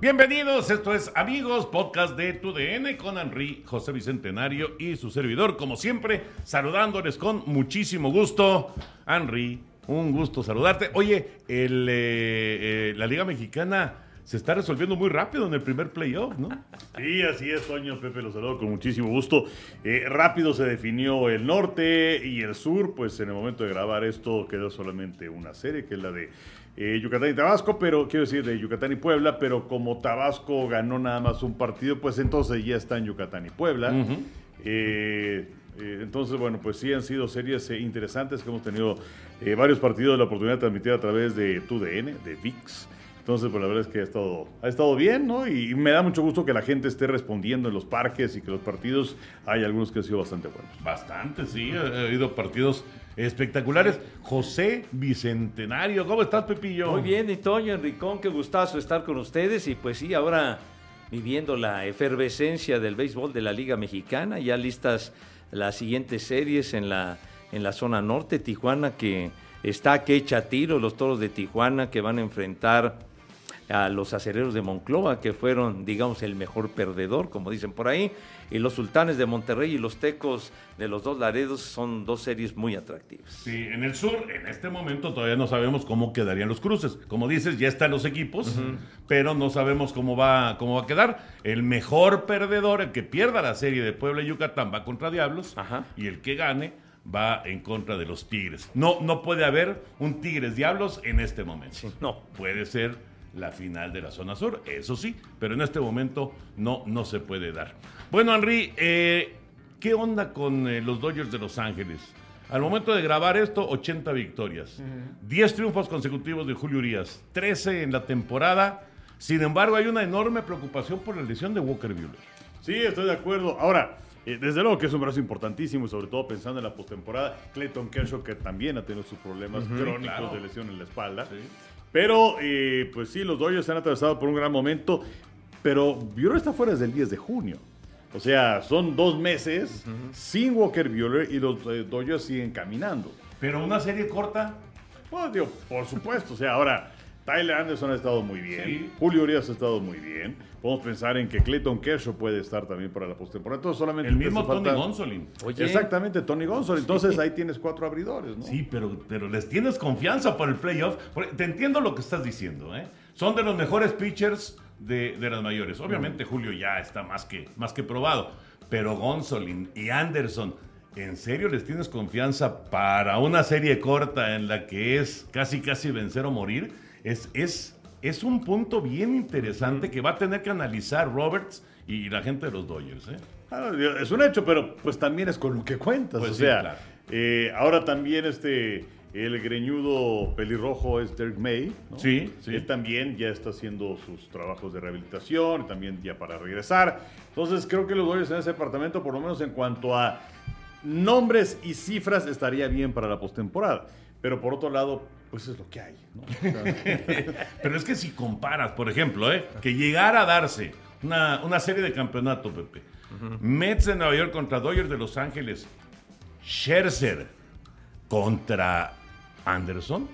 Bienvenidos, esto es Amigos, podcast de TUDN con Henry, José Bicentenario y su servidor, como siempre, saludándoles con muchísimo gusto. Henry, un gusto saludarte. Oye, el, eh, eh, la Liga Mexicana se está resolviendo muy rápido en el primer playoff, ¿no? Sí, así es, Toño. Pepe los saludo con muchísimo gusto. Eh, rápido se definió el norte y el sur, pues en el momento de grabar esto quedó solamente una serie, que es la de eh, Yucatán y Tabasco, pero quiero decir de Yucatán y Puebla, pero como Tabasco ganó nada más un partido, pues entonces ya está en Yucatán y Puebla. Eh, eh, entonces, bueno, pues sí han sido series interesantes que hemos tenido varios partidos, la oportunidad de transmitir a través de TUDN, de VIX. Entonces, pues la verdad es que ha estado, ha estado bien, ¿no? Y me da mucho gusto que la gente esté respondiendo en los parques y que los partidos, hay algunos que han sido bastante buenos. Bastante, sí, ha ha habido partidos espectaculares. José Bicentenario, ¿cómo estás, Pepillo? Muy bien, y Toño, Enricón, qué gustazo estar con ustedes. Y pues sí, ahora viviendo la efervescencia del béisbol de la Liga Mexicana, ya listas las siguientes series en la, en la zona norte, Tijuana, que está que echa tiro, los toros de Tijuana que van a enfrentar a los acereros de Monclova, que fueron, digamos, el mejor perdedor, como dicen por ahí, y los sultanes de Monterrey y los tecos de los dos Laredos son dos series muy atractivas. Sí, en el sur, en este momento todavía no sabemos cómo quedarían los cruces. Como dices, ya están los equipos, pero no sabemos cómo va, cómo va a quedar. El mejor perdedor, el que pierda la serie de Puebla y Yucatán, va contra Diablos, Ajá. y el que gane va en contra de los Tigres. No, no puede haber un Tigres Diablos en este momento. no. Puede ser la final de la zona sur, eso sí, pero en este momento no, no se puede dar. Bueno, Henry, eh, ¿qué onda con eh, los Dodgers de Los Ángeles? Al momento de grabar esto, 80 victorias, 10 triunfos consecutivos de Julio Urias, 13 en la temporada. Sin embargo, hay una enorme preocupación por la lesión de Walker Buehler. Sí, estoy de acuerdo. Ahora, eh, desde luego que es un brazo importantísimo, sobre todo pensando en la postemporada. Clayton Kershaw, que también ha tenido sus problemas crónicos claro. de lesión en la espalda. Pero, eh, pues sí, los Dodgers se han atravesado por un gran momento. Pero Buehler está fuera desde el 10 de junio. O sea, son dos meses sin Walker Buehler y los eh, Dodgers siguen caminando. Pero una serie corta, Bueno, digo, por supuesto. O sea, ahora, Tyler Anderson ha estado muy bien. Sí. Julio Urias ha estado muy bien. Podemos pensar en que Clayton Kershaw puede estar también para la postemporada. Entonces, solamente el mismo Tony falta- Gonsolin. Oye, Exactamente, Tony Gonzalo. Entonces, ahí tienes cuatro abridores, ¿no? Sí, pero, pero les tienes confianza para el playoff. Porque Te entiendo lo que estás diciendo, ¿eh? Son de los mejores pitchers de, de las mayores. Obviamente Julio ya está más que, más que probado. Pero Gonsolin y Anderson, ¿en serio les tienes confianza para una serie corta en la que es casi casi vencer o morir? Es, es, es un punto bien interesante que va a tener que analizar Roberts y la gente de los Dodgers, ¿eh? Ah, es un hecho, pero pues también es con lo que cuentas. Pues o sí, sea, claro. eh, ahora también este el greñudo pelirrojo es Derek May. ¿no? Sí, sí. Él también ya está haciendo sus trabajos de rehabilitación, también ya para regresar. Entonces creo que los Dodgers en ese departamento, por lo menos en cuanto a nombres y cifras, estaría bien para la postemporada. Pero por otro lado, pues es lo que hay. ¿no? O sea, Pero es que si comparas, por ejemplo, ¿eh? que llegara a darse una, una serie de campeonato, Pepe. Mets de Nueva York contra Dodgers de Los Ángeles. Scherzer contra Anderson.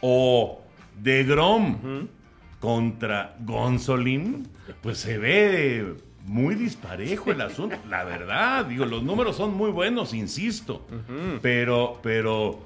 O de Grom contra Gonzolin. Pues se ve muy disparejo el asunto. La verdad, digo, los números son muy buenos, insisto. Pero, pero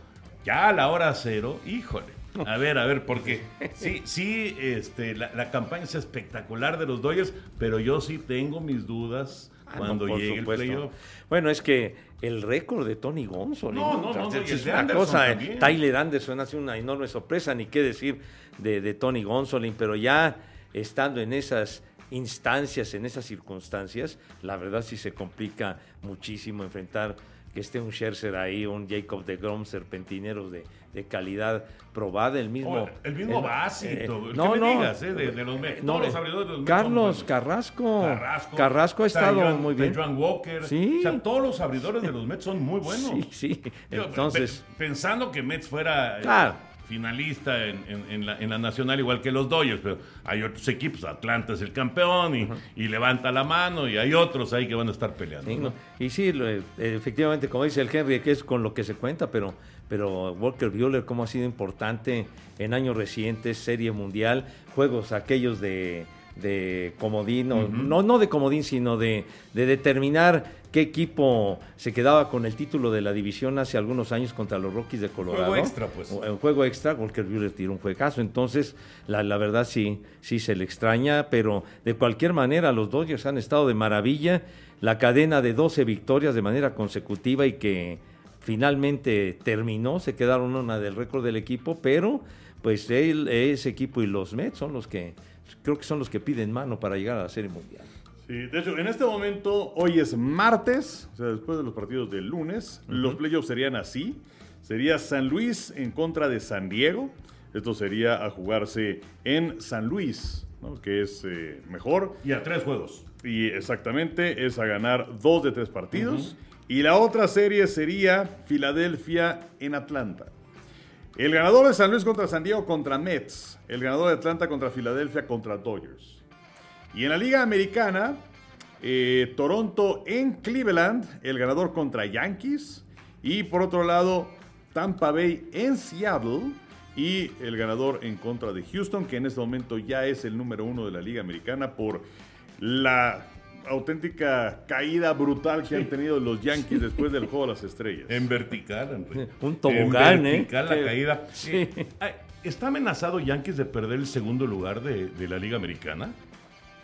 ya a la hora cero, híjole. A ver, a ver, porque sí, sí, este, la, la campaña es espectacular de los Dodgers, pero yo sí tengo mis dudas Ah, cuando no, llegue supuesto. el playoff. Bueno, es que el récord de Tony Gonzolin. No, no, no, no, es una Anderson cosa. eh, también. Tyler Anderson ha sido una enorme sorpresa, ni qué decir de, de Tony Gonzolin, pero ya estando en esas instancias, en esas circunstancias, la verdad sí se complica muchísimo enfrentar que esté un Scherzer ahí, un Jacob de Grom, serpentineros de, de calidad probada, el mismo... Oh, el mismo el- Basito, eh, el que no, me no, digas, eh, de, de los no, Todos los abridores de los Carlos. Carrasco. Carrasco. Carrasco ha estado muy bien. Walker. Sí. O sea, todos los abridores de los Mets son muy buenos. Sí, sí. Entonces, pe- pensando que Mets fuera eh, Claro. Finalista en, en- en la, en la nacional, igual que los Dodgers, pero hay otros equipos, Atlanta es el campeón y, y levanta la mano, y hay otros ahí que van a estar peleando. Sí, ¿no? no. Y sí, lo- eh, efectivamente, como dice el Henry, que es con lo que se cuenta, pero, pero Walker Buehler, cómo ha sido importante en años recientes, Serie Mundial, juegos aquellos de, de comodín, o- no, no de comodín, sino de, de determinar qué equipo se quedaba con el título de la división hace algunos años contra los Rockies de Colorado. Juego extra, pues. En juego extra, Walker Buehler tiró un juegazo. Entonces, la, la verdad sí, sí se le extraña, pero de cualquier manera, los Dodgers han estado de maravilla. La cadena de 12 victorias de manera consecutiva y que finalmente terminó, se quedaron una del récord del equipo, pero pues él, ese equipo y los Mets son los que, creo que son los que piden mano para llegar a la Serie Mundial. Sí, de hecho, en este momento, hoy es martes, o sea, después de los partidos del lunes, los playoffs serían así. Sería San Luis en contra de San Diego. Esto sería a jugarse en San Luis, ¿no? que es eh, mejor. Y a tres juegos. Y exactamente es a ganar dos de tres partidos. Y la otra serie sería Filadelfia en Atlanta. El ganador de San Luis contra San Diego contra Mets. El ganador de Atlanta contra Filadelfia contra Dodgers. Y en la Liga Americana, eh, Toronto en Cleveland, el ganador contra Yankees. Y por otro lado, Tampa Bay en Seattle. Y el ganador en contra de Houston, que en este momento ya es el número uno de la Liga Americana por la auténtica caída brutal que han tenido los Yankees después del juego de las estrellas. En vertical, Enrique. Un tobogán, En ¿eh? vertical la Sí. caída. Sí. Eh, ¿Está amenazado Yankees de perder el segundo lugar de, de la Liga Americana?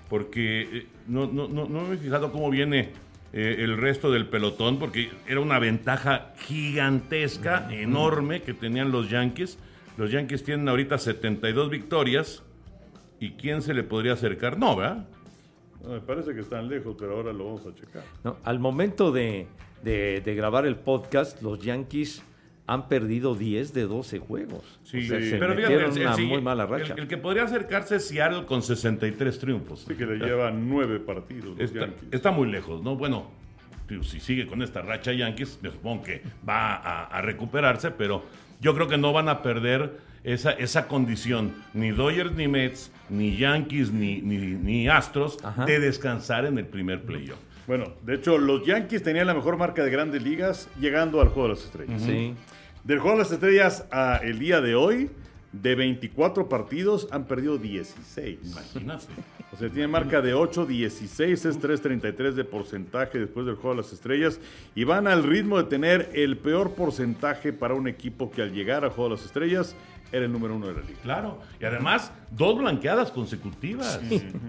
Porque eh, no, no, no, no me he fijado cómo viene eh, el resto del pelotón, porque era una ventaja gigantesca, enorme que tenían los Yankees. Los Yankees tienen ahorita 72 victorias. ¿Y quién se le podría acercar? No, ¿verdad? No, me parece que están lejos, pero ahora lo vamos a checar. No, al momento de, de- de grabar el podcast, los Yankees han perdido 10 de 12 juegos. Sí, O sea, sí. se pero fíjate, el- una muy mala racha. El, el que podría acercarse es Seattle con 63 triunfos. Así que le llevan nueve partidos los Está, Yankees. está muy lejos, ¿no? Bueno, si sigue con esta racha Yankees, me supongo que va a, a recuperarse, pero yo creo que no van a perder esa, esa condición, ni Dodgers, ni Mets, ni Yankees, ni, ni, ni Astros, Ajá. de descansar en el primer playoff. Bueno, de hecho, los Yankees tenían la mejor marca de grandes ligas llegando al juego de las estrellas. Sí. Del juego de las estrellas a el día de hoy, de 24 partidos, han perdido 16. Imagínate. O sea, tiene marca de 8, 16, es 3.33 de porcentaje después del juego de las estrellas. Y van al ritmo de tener el peor porcentaje para un equipo que al llegar al juego de las estrellas era el número uno de la liga. Claro. Y además, dos blanqueadas consecutivas.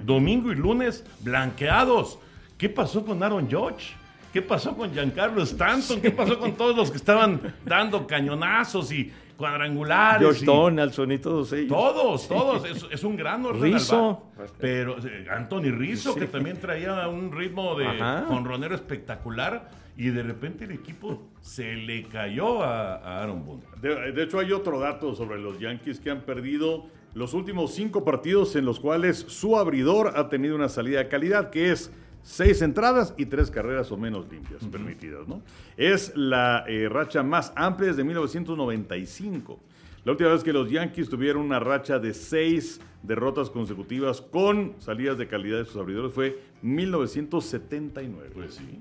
Domingo y lunes, blanqueados. ¿Qué pasó con Aaron Judge? ¿Qué pasó con Giancarlo Stanton? ¿Qué pasó con todos los que estaban dando cañonazos y cuadrangulares? Josh y- Donaldson y todos ellos. Todos, todos. Es, es un gran Rizzo. Pero eh, Anthony Rizzo, que también traía un ritmo de jonronero espectacular. Y de repente el equipo se le cayó a, a Aaron Boone. De, de hecho, hay otro dato sobre los Yankees que han perdido los últimos cinco partidos en los cuales su abridor ha tenido una salida de calidad, que es seis entradas y tres carreras o menos limpias permitidas. ¿no? Es la eh, racha más amplia desde 1995. La última vez que los Yankees tuvieron una racha de seis derrotas consecutivas con salidas de calidad de sus abridores fue 1979. Pues sí,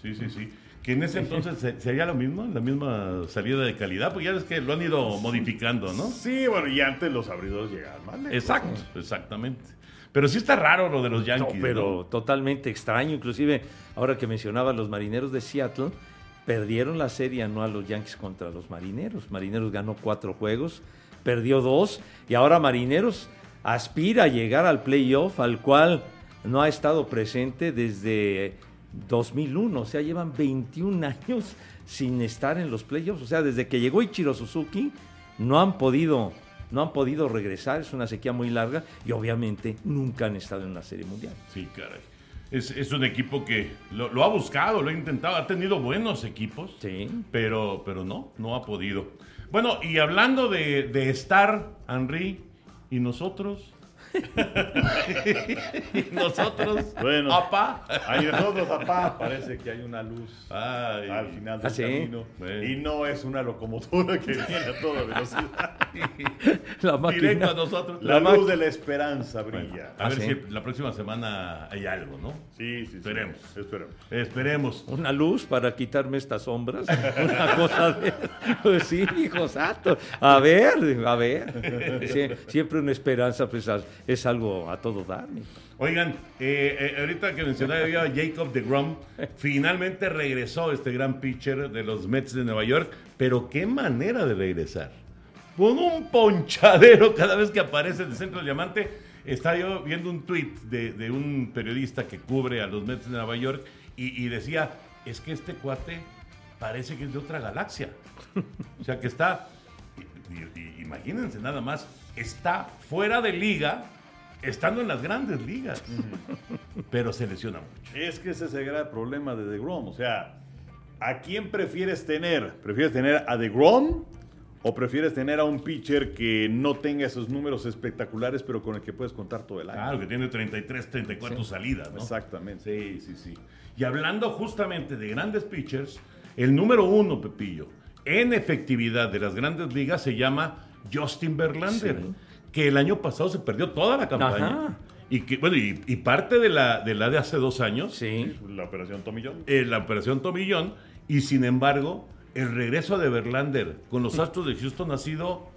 sí, sí, sí. Que en ese entonces se- sería lo mismo, la misma salida de calidad, pues ya es que lo han ido modificando, ¿no? Sí, bueno, y antes los abridores llegaban más lejos. Exacto, exactamente. Pero sí está raro lo de los No, Yankees. pero ¿no? totalmente extraño. Inclusive, ahora que mencionaba los marineros de Seattle, perdieron la serie anual los Yankees contra los marineros. Marineros ganó cuatro juegos, perdió dos, y ahora Marineros aspira a llegar al playoff, al cual no ha estado presente desde 2001. O sea, llevan 21 años sin estar en los playoffs. O sea, desde que llegó Ichiro Suzuki, no han podido. No han podido regresar, es una sequía muy larga y obviamente nunca han estado en la Serie Mundial. Sí, caray. Es, es un equipo que lo, lo ha buscado, lo ha intentado, ha tenido buenos equipos, Sí. pero, pero no, no ha podido. Bueno, y hablando de, de estar, Henry, y nosotros. ¿Y nosotros, Bueno. apá. Ahí nosotros, papá, parece que hay una luz Ay. al final del ¿Ah, sí? camino. Bueno. Y no es una locomotora que viene a toda velocidad. La Directo máquina. a nosotros. La luz de la esperanza brilla. A ¿Ah, ver sí? si la próxima semana hay algo, ¿no? Sí, sí, sí. Esperemos. Esperemos. Esperemos. Una luz para quitarme estas sombras. Una cosa de. Pues sí, hijo santo. A ver, a ver. Sie- siempre una esperanza, pues es algo a todo dar. Oigan, eh, eh, ahorita que mencionaba Jacob de Grom, finalmente regresó este gran pitcher de los Mets de Nueva York, pero qué manera de regresar. Con un ponchadero cada vez que aparece en el centro del diamante. Estaba yo viendo un tweet de, un periodista que cubre a los Mets de Nueva York y, y decía, es que este cuate parece que es de otra galaxia. O sea que está, imagínense nada más, está fuera de liga, estando en las grandes ligas, pero se lesiona mucho. Es que ese es el gran problema de DeGrom. O sea, ¿a quién prefieres tener? ¿Prefieres tener a DeGrom o prefieres tener a un pitcher que no tenga esos números espectaculares, pero con el que puedes contar todo el año? Claro, que tiene 33, 34 salidas, ¿no? Exactamente. Sí, sí, sí. Y hablando justamente de grandes pitchers, el número uno, Pepillo, en efectividad de las grandes ligas se llama Justin Verlander, que el año pasado se perdió toda la campaña. Ajá. Y que, bueno, y, y parte de la, de la de hace dos años, Sí. La operación Tomillón. eh, la operación Tomillón, y sin embargo, el regreso de Verlander con los Astros de Houston ha sido,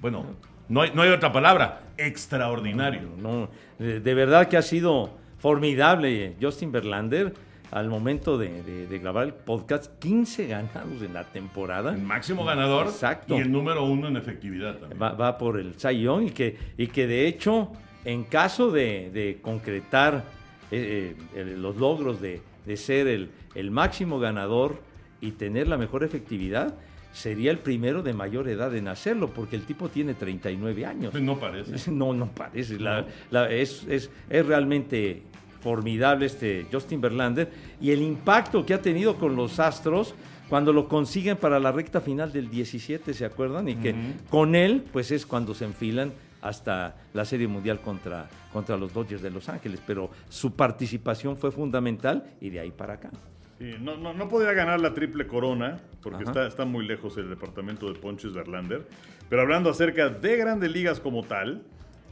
bueno, no hay, no hay otra palabra, extraordinario. No, de, de verdad que ha sido formidable Justin Verlander al momento de, de- de grabar el podcast. 15 ganados en la temporada. El máximo ganador Exacto. y el número uno en efectividad también. Va, va por el Young y que, y que de hecho, en caso de, de concretar eh, eh, los logros de, ser el, el máximo ganador y tener la mejor efectividad, sería el primero de mayor edad en hacerlo, porque el tipo tiene 39 años. No parece. No, no parece. La- la- es, es- es realmente formidable este Justin Verlander y el impacto que ha tenido con los Astros cuando lo consiguen para la recta final del 17, ¿se acuerdan? Y que con él, pues es cuando se enfilan hasta la Serie Mundial contra, contra los Dodgers de Los Ángeles. Pero su participación fue fundamental y de ahí para acá. Sí, no, no, no podía ganar la triple corona porque está, está muy lejos el departamento de Ponches Verlander. Pero hablando acerca de grandes ligas como tal,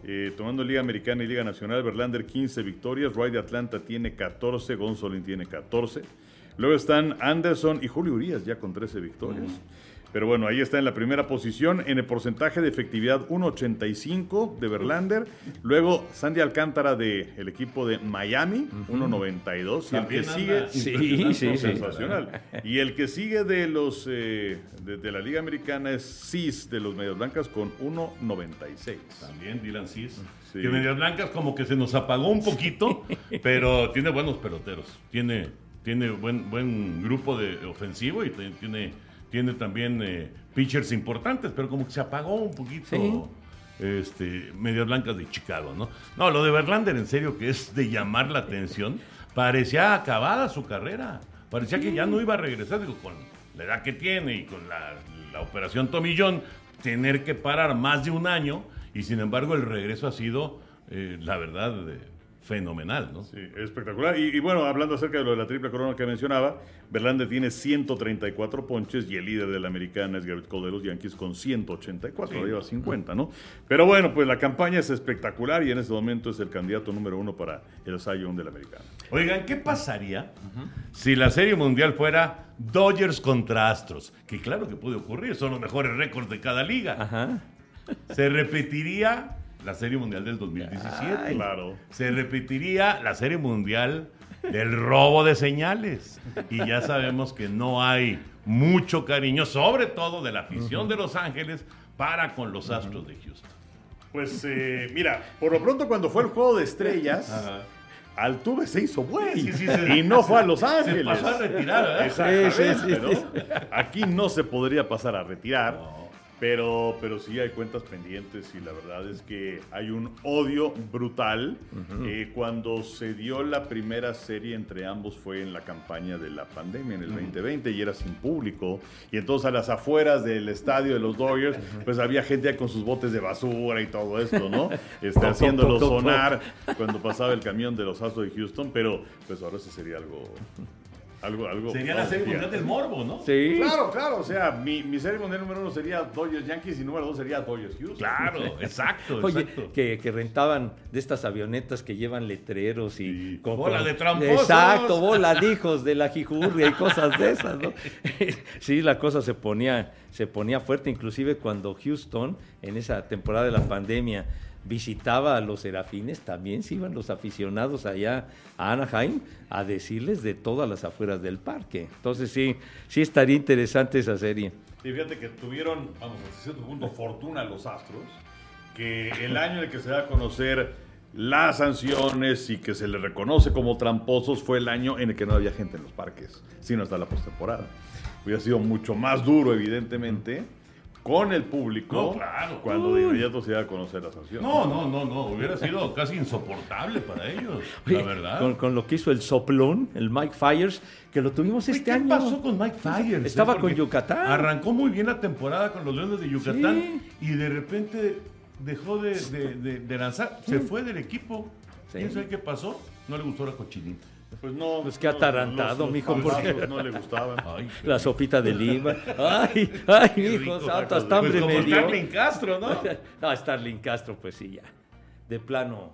eh, tomando Liga Americana y Liga Nacional, Verlander 15 victorias, Roy de Atlanta tiene 14, Gonzolin tiene 14. Luego están Anderson y Julio Urias ya con 13 victorias. Pero bueno, ahí está en la primera posición en el porcentaje de efectividad 1.85 de Verlander. Luego Sandy Alcántara del equipo de Miami, 1.92. Y el que sigue... Sí, sí, sí. Sensacional. Y el que sigue de los eh, de, de la Liga Americana es Cis de los Medias Blancas con 1.96. También Dylan Cis. Sí. Que Medias Blancas como que se nos apagó un poquito, pero tiene buenos peloteros. Tiene, tiene buen, buen grupo de ofensivo y tiene, tiene también eh, pitchers importantes, pero como que se apagó un poquito. Sí. Este, Medias Blancas de Chicago, ¿no? No, lo de Verlander, en serio, que es de llamar la atención. Parecía acabada su carrera. Parecía que ya no iba a regresar. Digo, con la edad que tiene y con la, la operación Tomillón, tener que parar más de un año. Y sin embargo, el regreso ha sido, eh, la verdad, eh, fenomenal, ¿no? Sí, espectacular. Y, y bueno, hablando acerca de lo de la triple corona que mencionaba, Verlander tiene 134 ponches y el líder de la americana es Garrett Cole de los Yankees con 184, lleva 50, ¿no? Pero bueno, pues la campaña es espectacular y en este momento es el candidato número uno para el Young de la americana. Oigan, ¿qué pasaría si la Serie Mundial fuera Dodgers contra Astros? Que claro que puede ocurrir, son los mejores récords de cada liga. Ajá. Se repetiría la Serie Mundial del 2017. Claro. Se repetiría la Serie Mundial del robo de señales. Y ya sabemos que no hay mucho cariño, sobre todo de la afición de Los Ángeles, para con los Astros de Houston. Pues eh, mira, por lo pronto cuando fue el juego de estrellas, Altuve se hizo güey Sí, sí, sí. y no fue a Los Se Ángeles. pasó a retirar, ¿verdad? Exactamente, Sí, sí, sí, ¿no? Aquí no se podría pasar a retirar. Pero, pero sí hay cuentas pendientes y la verdad es que hay un odio brutal. Eh, cuando se dio la primera serie entre ambos fue en la campaña de la pandemia en el 2020 y era sin público. Y entonces a las afueras del estadio de los Dodgers, pues había gente con sus botes de basura y todo esto, ¿no? Este, haciéndolo sonar cuando pasaba el camión de los Astros de Houston, pero pues ahora sí sería algo... Algo, algo Sería la serie mundial del morbo, ¿no? Sí. Claro, claro. O sea, mi, mi serie mundial número uno sería Dodgers Yankees y número dos sería Dodgers Houston. Claro, exacto, Oye, exacto. que, que rentaban de estas avionetas que llevan letreros y... con- Bola de tramposos. Exacto, bola de hijos de la jijurria y cosas de esas, ¿no? sí, la cosa se ponía, se ponía fuerte, inclusive cuando Houston, en esa temporada de la pandemia, visitaba a los serafines, también se iban los aficionados allá a Anaheim a decirles de todas las afueras del parque. Entonces sí, sí estaría interesante esa serie. Y fíjate que tuvieron, vamos, hasta cierto punto, fortuna los Astros, que el año en el que se da a conocer las sanciones y que se les reconoce como tramposos fue el año en el que no había gente en los parques, sino hasta la postemporada. Hubiera sido mucho más duro, evidentemente, con el público, No, claro. cuando de inmediato se da a conocer la sanción. No, no, no, no. Hubiera sido casi insoportable para ellos, la verdad. Con, con lo que hizo el soplón, el Mike Fires, que lo tuvimos Oye, este ¿Qué año. pasó con Mike Fires? Estaba eh? con Porque Yucatán. Arrancó muy bien la temporada con los Leones de Yucatán Sí. y de repente dejó de, de- de- de lanzar. Se fue del equipo. Sí. ¿Quién sabe qué pasó? No le gustó la cochinita. Pues no. Pues qué atarantado, los- los mijo, porque- no le gustaban. Ay, La sopita de lima. Ay, ay, rico. santo, hasta Pues hambre como me dio. Starling Castro, ¿no? No, Starling Castro, pues sí, ya. De plano,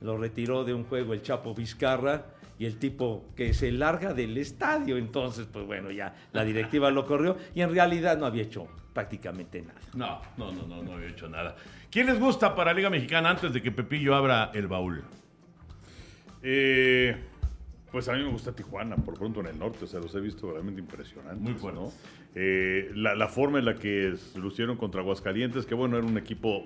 lo retiró de un juego el Chapo Vizcarra y el tipo que se larga del estadio. Entonces, pues bueno, ya la directiva lo corrió y en realidad no había hecho prácticamente nada. No, no, no, no, no había hecho nada. ¿Quién les gusta para Liga Mexicana antes de que Pepillo abra el baúl? Eh, pues a mí me gusta Tijuana, por pronto en el norte, o sea, los he visto realmente impresionantes. Muy fuertes. ¿no? Eh, la, la forma en la que se lucieron contra Aguascalientes, que bueno, era un equipo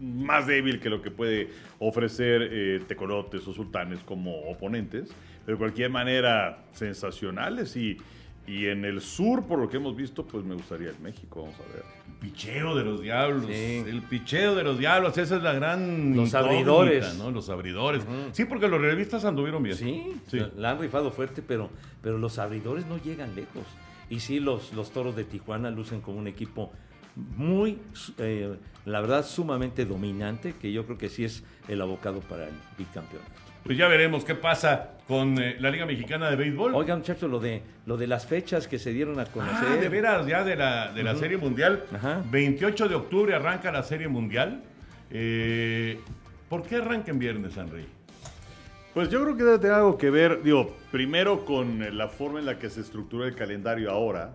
más débil que lo que puede ofrecer eh, Tecolotes o Sultanes como oponentes, pero de cualquier manera sensacionales y, y en el sur, por lo que hemos visto, pues me gustaría el México, vamos a ver. Picheo de los diablos. Sí. El picheo de los diablos, esa es la gran. Los abridores. ¿no? Los abridores. Sí, porque los revistas anduvieron bien. Sí, Sí. La, la han rifado fuerte, pero, pero los abridores no llegan lejos. Y sí, los, los toros de Tijuana lucen como un equipo muy, eh, la verdad, sumamente dominante, que yo creo que sí es el abocado para el bicampeonato. Pues ya veremos qué pasa con eh, la Liga Mexicana de Béisbol. Oigan, muchachos, lo de, lo de las fechas que se dieron a conocer. Ah, de veras, ya de la, de la Serie Mundial. Ajá. 28 de octubre arranca la Serie Mundial. Eh, ¿Por qué arranca en viernes, Henry? Pues yo creo que debe tener algo que ver, digo, primero con eh, la forma en la que se estructura el calendario ahora,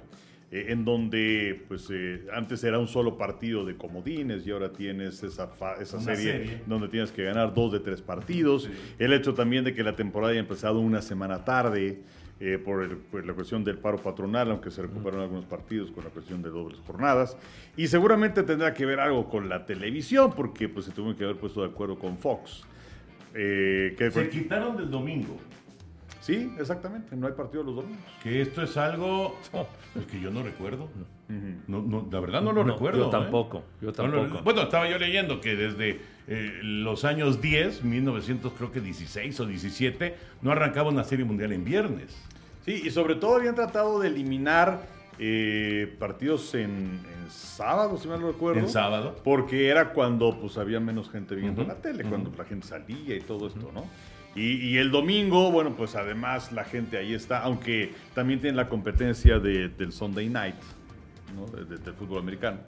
eh, en donde pues eh, antes era un solo partido de comodines y ahora tienes esa, fa- esa serie, serie. donde tienes que ganar dos de tres partidos. El hecho también de que la temporada haya empezado una semana tarde eh, por, el- por la cuestión del paro patronal, aunque se recuperaron algunos partidos con la cuestión de dobles jornadas. Y seguramente tendrá que ver algo con la televisión, porque pues se tuvo que haber puesto de acuerdo con Fox. Eh, que Se quitaron del domingo. Sí, exactamente. No hay partido los domingos. Que esto es algo pues, que yo no recuerdo. No, no, la verdad no lo No, recuerdo. yo ¿eh? tampoco, yo lo- tampoco. bueno, estaba yo leyendo que desde eh, los años 10, 1900 creo que 16 o 17, no arrancaba una serie mundial en viernes. Sí, y sobre todo habían tratado de eliminar eh, partidos en, en sábado, si mal no recuerdo. En sábado. Porque era cuando pues había menos gente viendo Ujú, la tele, cuando la gente salía y todo esto, ¿no? Y, el domingo, bueno, pues además la gente ahí está, aunque también tienen la competencia de- del Sunday Night, ¿no? De- de- del fútbol americano.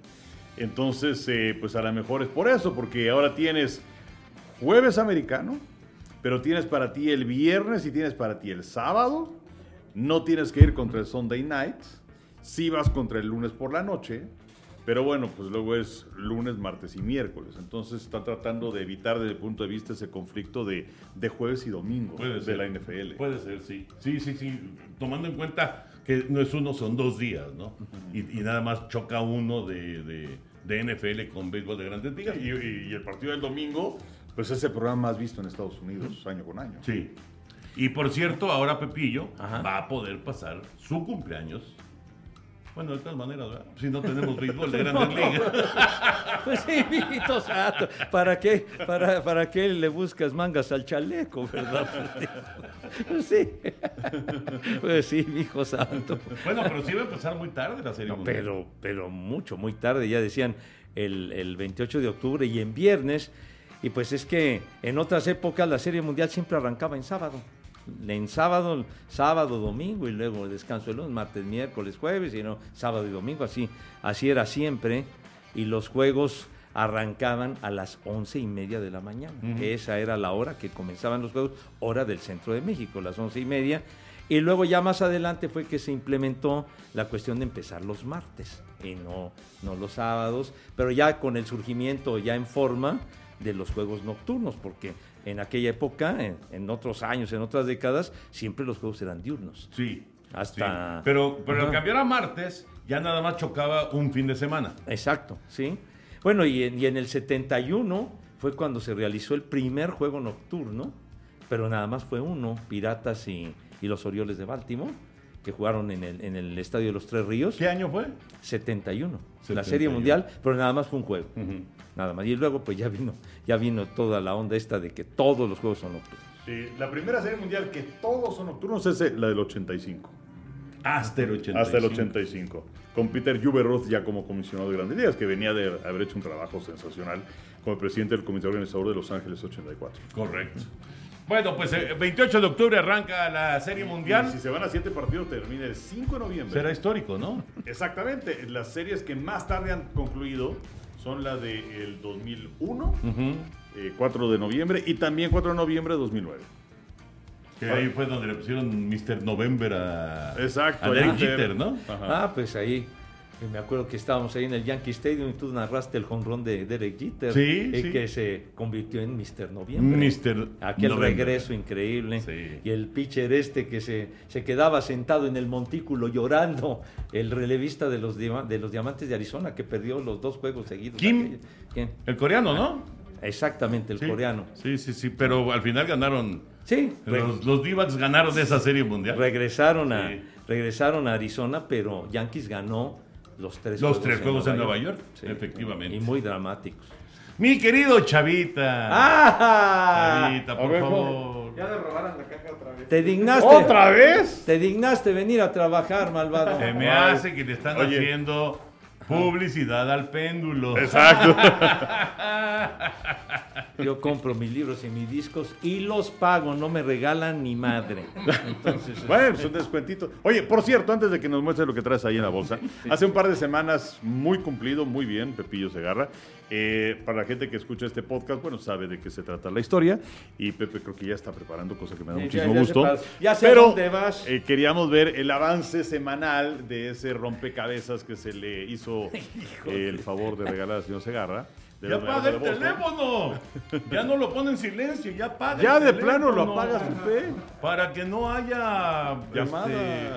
Entonces, eh, pues a lo mejor es por eso, porque ahora tienes jueves americano, pero tienes para ti el viernes y tienes para ti el sábado. No tienes que ir contra el Sunday Night. Sí vas contra el lunes por la noche. Pero bueno, pues luego es lunes, martes y miércoles. Entonces están tratando de evitar desde el punto de vista ese conflicto de, de jueves y domingo Puede de ser. la NFL. Puede ser, sí. Sí, sí, sí. Tomando en cuenta que no es uno, son dos días, ¿no? y, y nada más choca uno de, de- de NFL con béisbol de grandes ligas. Y, y- y el partido del domingo, pues es el programa más visto en Estados Unidos año con año. Sí. Y por cierto, ahora Pepillo Ajá. va a poder pasar su cumpleaños Bueno, de todas maneras, ¿verdad? Si no tenemos béisbol de grandes ligas. Pues sí, mijito santo. ¿Para qué, para, ¿Para qué le buscas mangas al chaleco, verdad? Pues sí. Pues sí, hijo santo. Bueno, pero sí iba a empezar muy tarde la serie. No, pero, pero mucho, muy tarde, ya decían el, el 28 de octubre y en viernes. Y pues es que en otras épocas la Serie Mundial siempre arrancaba en sábado. En sábado, sábado, domingo y luego descanso el lunes, martes, miércoles, jueves y no sábado y domingo. Así, así era siempre. Y los juegos arrancaban a las once y media de la mañana. Esa era la hora que comenzaban los juegos, hora del centro de México, las once y media. Y luego ya más adelante fue que se implementó la cuestión de empezar los martes y no, no los sábados, pero ya con el surgimiento ya en forma de los juegos nocturnos, porque en aquella época, en, en otros años, en otras décadas, siempre los juegos eran diurnos. Sí. Hasta- sí. Pero, pero al cambiar a martes, ya nada más chocaba un fin de semana. Exacto, sí. Bueno, y en, y en el 71 fue cuando se realizó el primer juego nocturno, pero nada más fue uno, Piratas y, y los Orioles de Baltimore, que jugaron en el, en el Estadio de los Tres Ríos. ¿Qué año fue? 71, la 71. Serie Mundial, pero nada más fue un juego. Nada más. Y luego pues ya vino, ya vino toda la onda esta de que todos los juegos son nocturnos. Sí, la primera serie mundial que todos son nocturnos es eh, la del 85. Hasta el 85. Hasta el 85. Con Peter Juberoth ya como comisionado de Grandes Ligas, que venía de haber hecho un trabajo sensacional como presidente del comité organizador de Los Ángeles 84. Correcto. Bueno, pues el 28 de octubre arranca la Serie Y Mundial. si se van a siete partidos, termina el 5 de noviembre. Será histórico, ¿no? Exactamente. Las series que más tarde han concluido son la del 2001, eh, 4 de noviembre, y también 4 de noviembre de 2009. Que ahí fue donde le pusieron Mr. November a, Exacto. a Derek. Jeter, ¿no? Ajá. Ah, pues ahí. Me acuerdo que estábamos ahí en el Yankee Stadium y tú narraste el jonrón de Derek Jeter. Sí, eh, sí. Que se convirtió en Mr. Noviembre. Mr. Aquel November. regreso increíble. Sí. Y el pitcher este que se, se quedaba sentado en el montículo llorando. El relevista de los, de los Diamantes de Arizona que perdió los dos juegos seguidos. Kim. ¿Quién? El coreano, ¿no? Exactamente, el Sí. coreano. Sí, sí, sí. Pero al final ganaron. Sí, Los, los D-backs ganaron esa Serie Mundial. regresaron, a, Sí. regresaron a Arizona, pero Yankees ganó los tres Los tres juegos en Nueva York, efectivamente. Y muy dramáticos. Mi querido Chavita. ¡Ah! Chavita, por ver, favor. Ya le robaron la caja otra vez. Te dignaste. ¿Otra vez? Te dignaste venir a trabajar, malvado. Se me hace que le están Oye. haciendo publicidad al péndulo. Exacto. Yo compro mis libros y mis discos y los pago, no me regalan ni madre. Entonces, Bueno, pues un descuentito. Oye, por cierto, antes de que nos muestres lo que traes ahí en la bolsa, hace un par de semanas, muy cumplido, muy bien, Pepillo Segarra. Eh, para la gente que escucha este podcast, bueno, sabe de qué se trata la historia. Y Pepe creo que ya está preparando, cosa que me da Ya- muchísimo ya gusto. sé pa- ya sé a Pero dónde vas. eh, queríamos ver el avance semanal de ese rompecabezas que se le hizo eh, el favor de regalar al señor Segarra. Ya apaga el teléfono. Ya no lo pone en silencio, ya apaga. Ya el de plano lo apagas, Pepe. Para que no haya Llamada.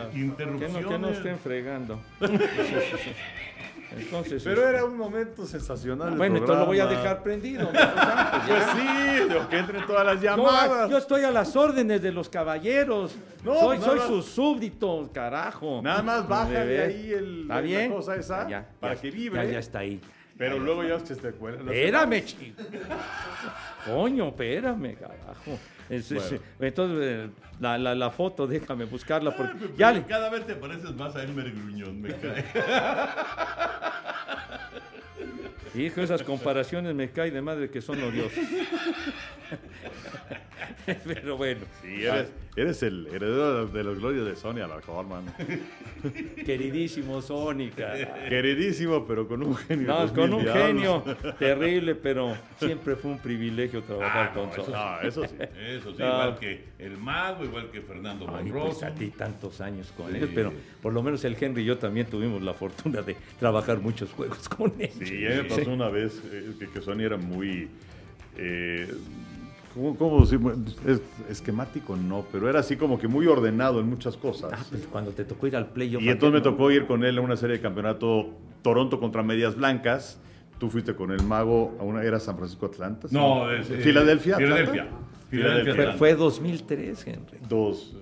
este, que interrupciones. no, que no estén fregando. Entonces, Pero este, era un momento sensacional. bueno, entonces lo voy a dejar prendido. mi santo, Pues ya. sí, lo que entren todas las llamadas. yo estoy a las órdenes de los caballeros. No, soy nada soy más- su súbdito, carajo. Nada más ¿Me ves? ahí el- ¿Está la cosa esa Ya, para ya, que vibre. Ya, ya está ahí. Pero luego ya se te acuerdas. Espérame, chico. Coño, espérame, carajo. Es- es- Bueno. entonces, eh, la, la, la foto, déjame buscarla. Porque Pepe, ya le- Cada vez te pareces más a Elmer Gruñón, me cae. Hijo, esas comparaciones me caen de madre que son odiosas. Pero bueno, Sí, eres, el heredero de los glorias de Sonia Alarcón, mano. queridísimo Sónica. Queridísimo, pero con un genio. No, con un diablos. genio terrible, pero siempre fue un privilegio trabajar Ah, con no, eso, Sónica. no, eso sí. Eso sí, No. igual que el mago, igual que Fernando Ay, pues a ti tantos años con Sí. ellos, pero por lo menos el Henry y yo también tuvimos la fortuna de trabajar muchos juegos con él. Sí, mí me pasó una vez eh, que, que era muy. eh, ¿Cómo, cómo decir? Es, esquemático, no, pero era así como que muy ordenado en muchas cosas. Ah, pues cuando te tocó ir al playoff. Y entonces me tocó ir con él a una serie de campeonato Toronto contra Medias Blancas. Tú fuiste con el mago a una era San Francisco Atlanta. No, es, eh, Filadelfia. Filadelfia. Filadelfia. Fue, Atlanta. fue 2003, Henry. Dos.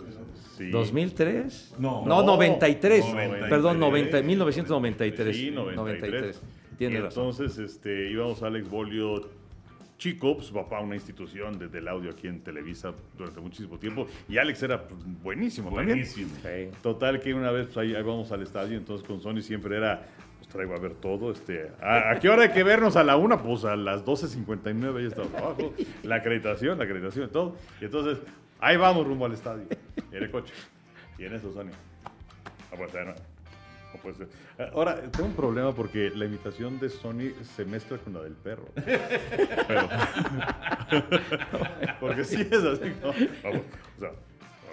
Sí. ¿2003? No. no 93. 93. Perdón, 90, 1993. Sí, 93. Tiene y razón. entonces este, íbamos a Alex Bolio chico, pues su papá una institución desde el audio aquí en Televisa durante muchísimo tiempo. Y Alex era pues, buenísimo, también. Buenísimo. Sí. Total que una vez pues, ahí, ahí vamos al estadio, entonces con Sony siempre era, pues traigo a ver todo, este, ¿a, a qué hora hay que vernos a la una? Pues a las 12.59 ya estamos abajo, la acreditación, la acreditación, todo. Y entonces, ahí vamos rumbo al estadio, en el coche. Y en eso Sony, ah, pues, ya no, no puede ser. Ahora, tengo un problema porque la imitación de Sony se mezcla con la del perro. Pero, porque sí es así, ¿no? Vamos, o sea,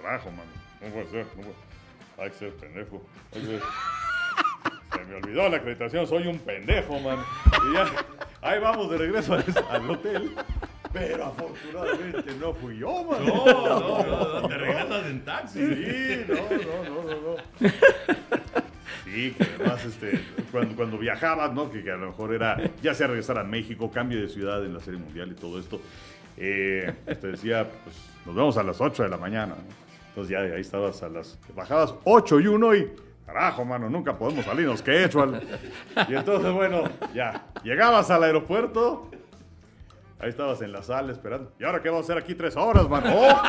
carajo, mano. No puede ser, no puede Hay que ser pendejo. Hay que ser- Se me olvidó la acreditación, soy un pendejo, man. Y ya, ahí vamos de regreso al, al hotel. Pero afortunadamente no fui yo, man. No, no, no, no, te regresas en taxi. Sí, no, no, no, no, no. Sí, que además, este, cuando, cuando viajabas, ¿no? Que, a lo mejor era, ya sea regresar a México, cambio de ciudad en la Serie Mundial y todo esto, eh, te decía, pues, nos vemos a las 8 de la mañana, ¿no? Entonces ya ahí estabas a las, bajabas 8 y 1 y, carajo, mano, nunca podemos salirnos, ¿qué he hecho? al-?" Y entonces, bueno, ya, llegabas al aeropuerto, ahí estabas en la sala esperando, ¿y ahora qué vamos a hacer aquí tres horas, mano? ¡Oh!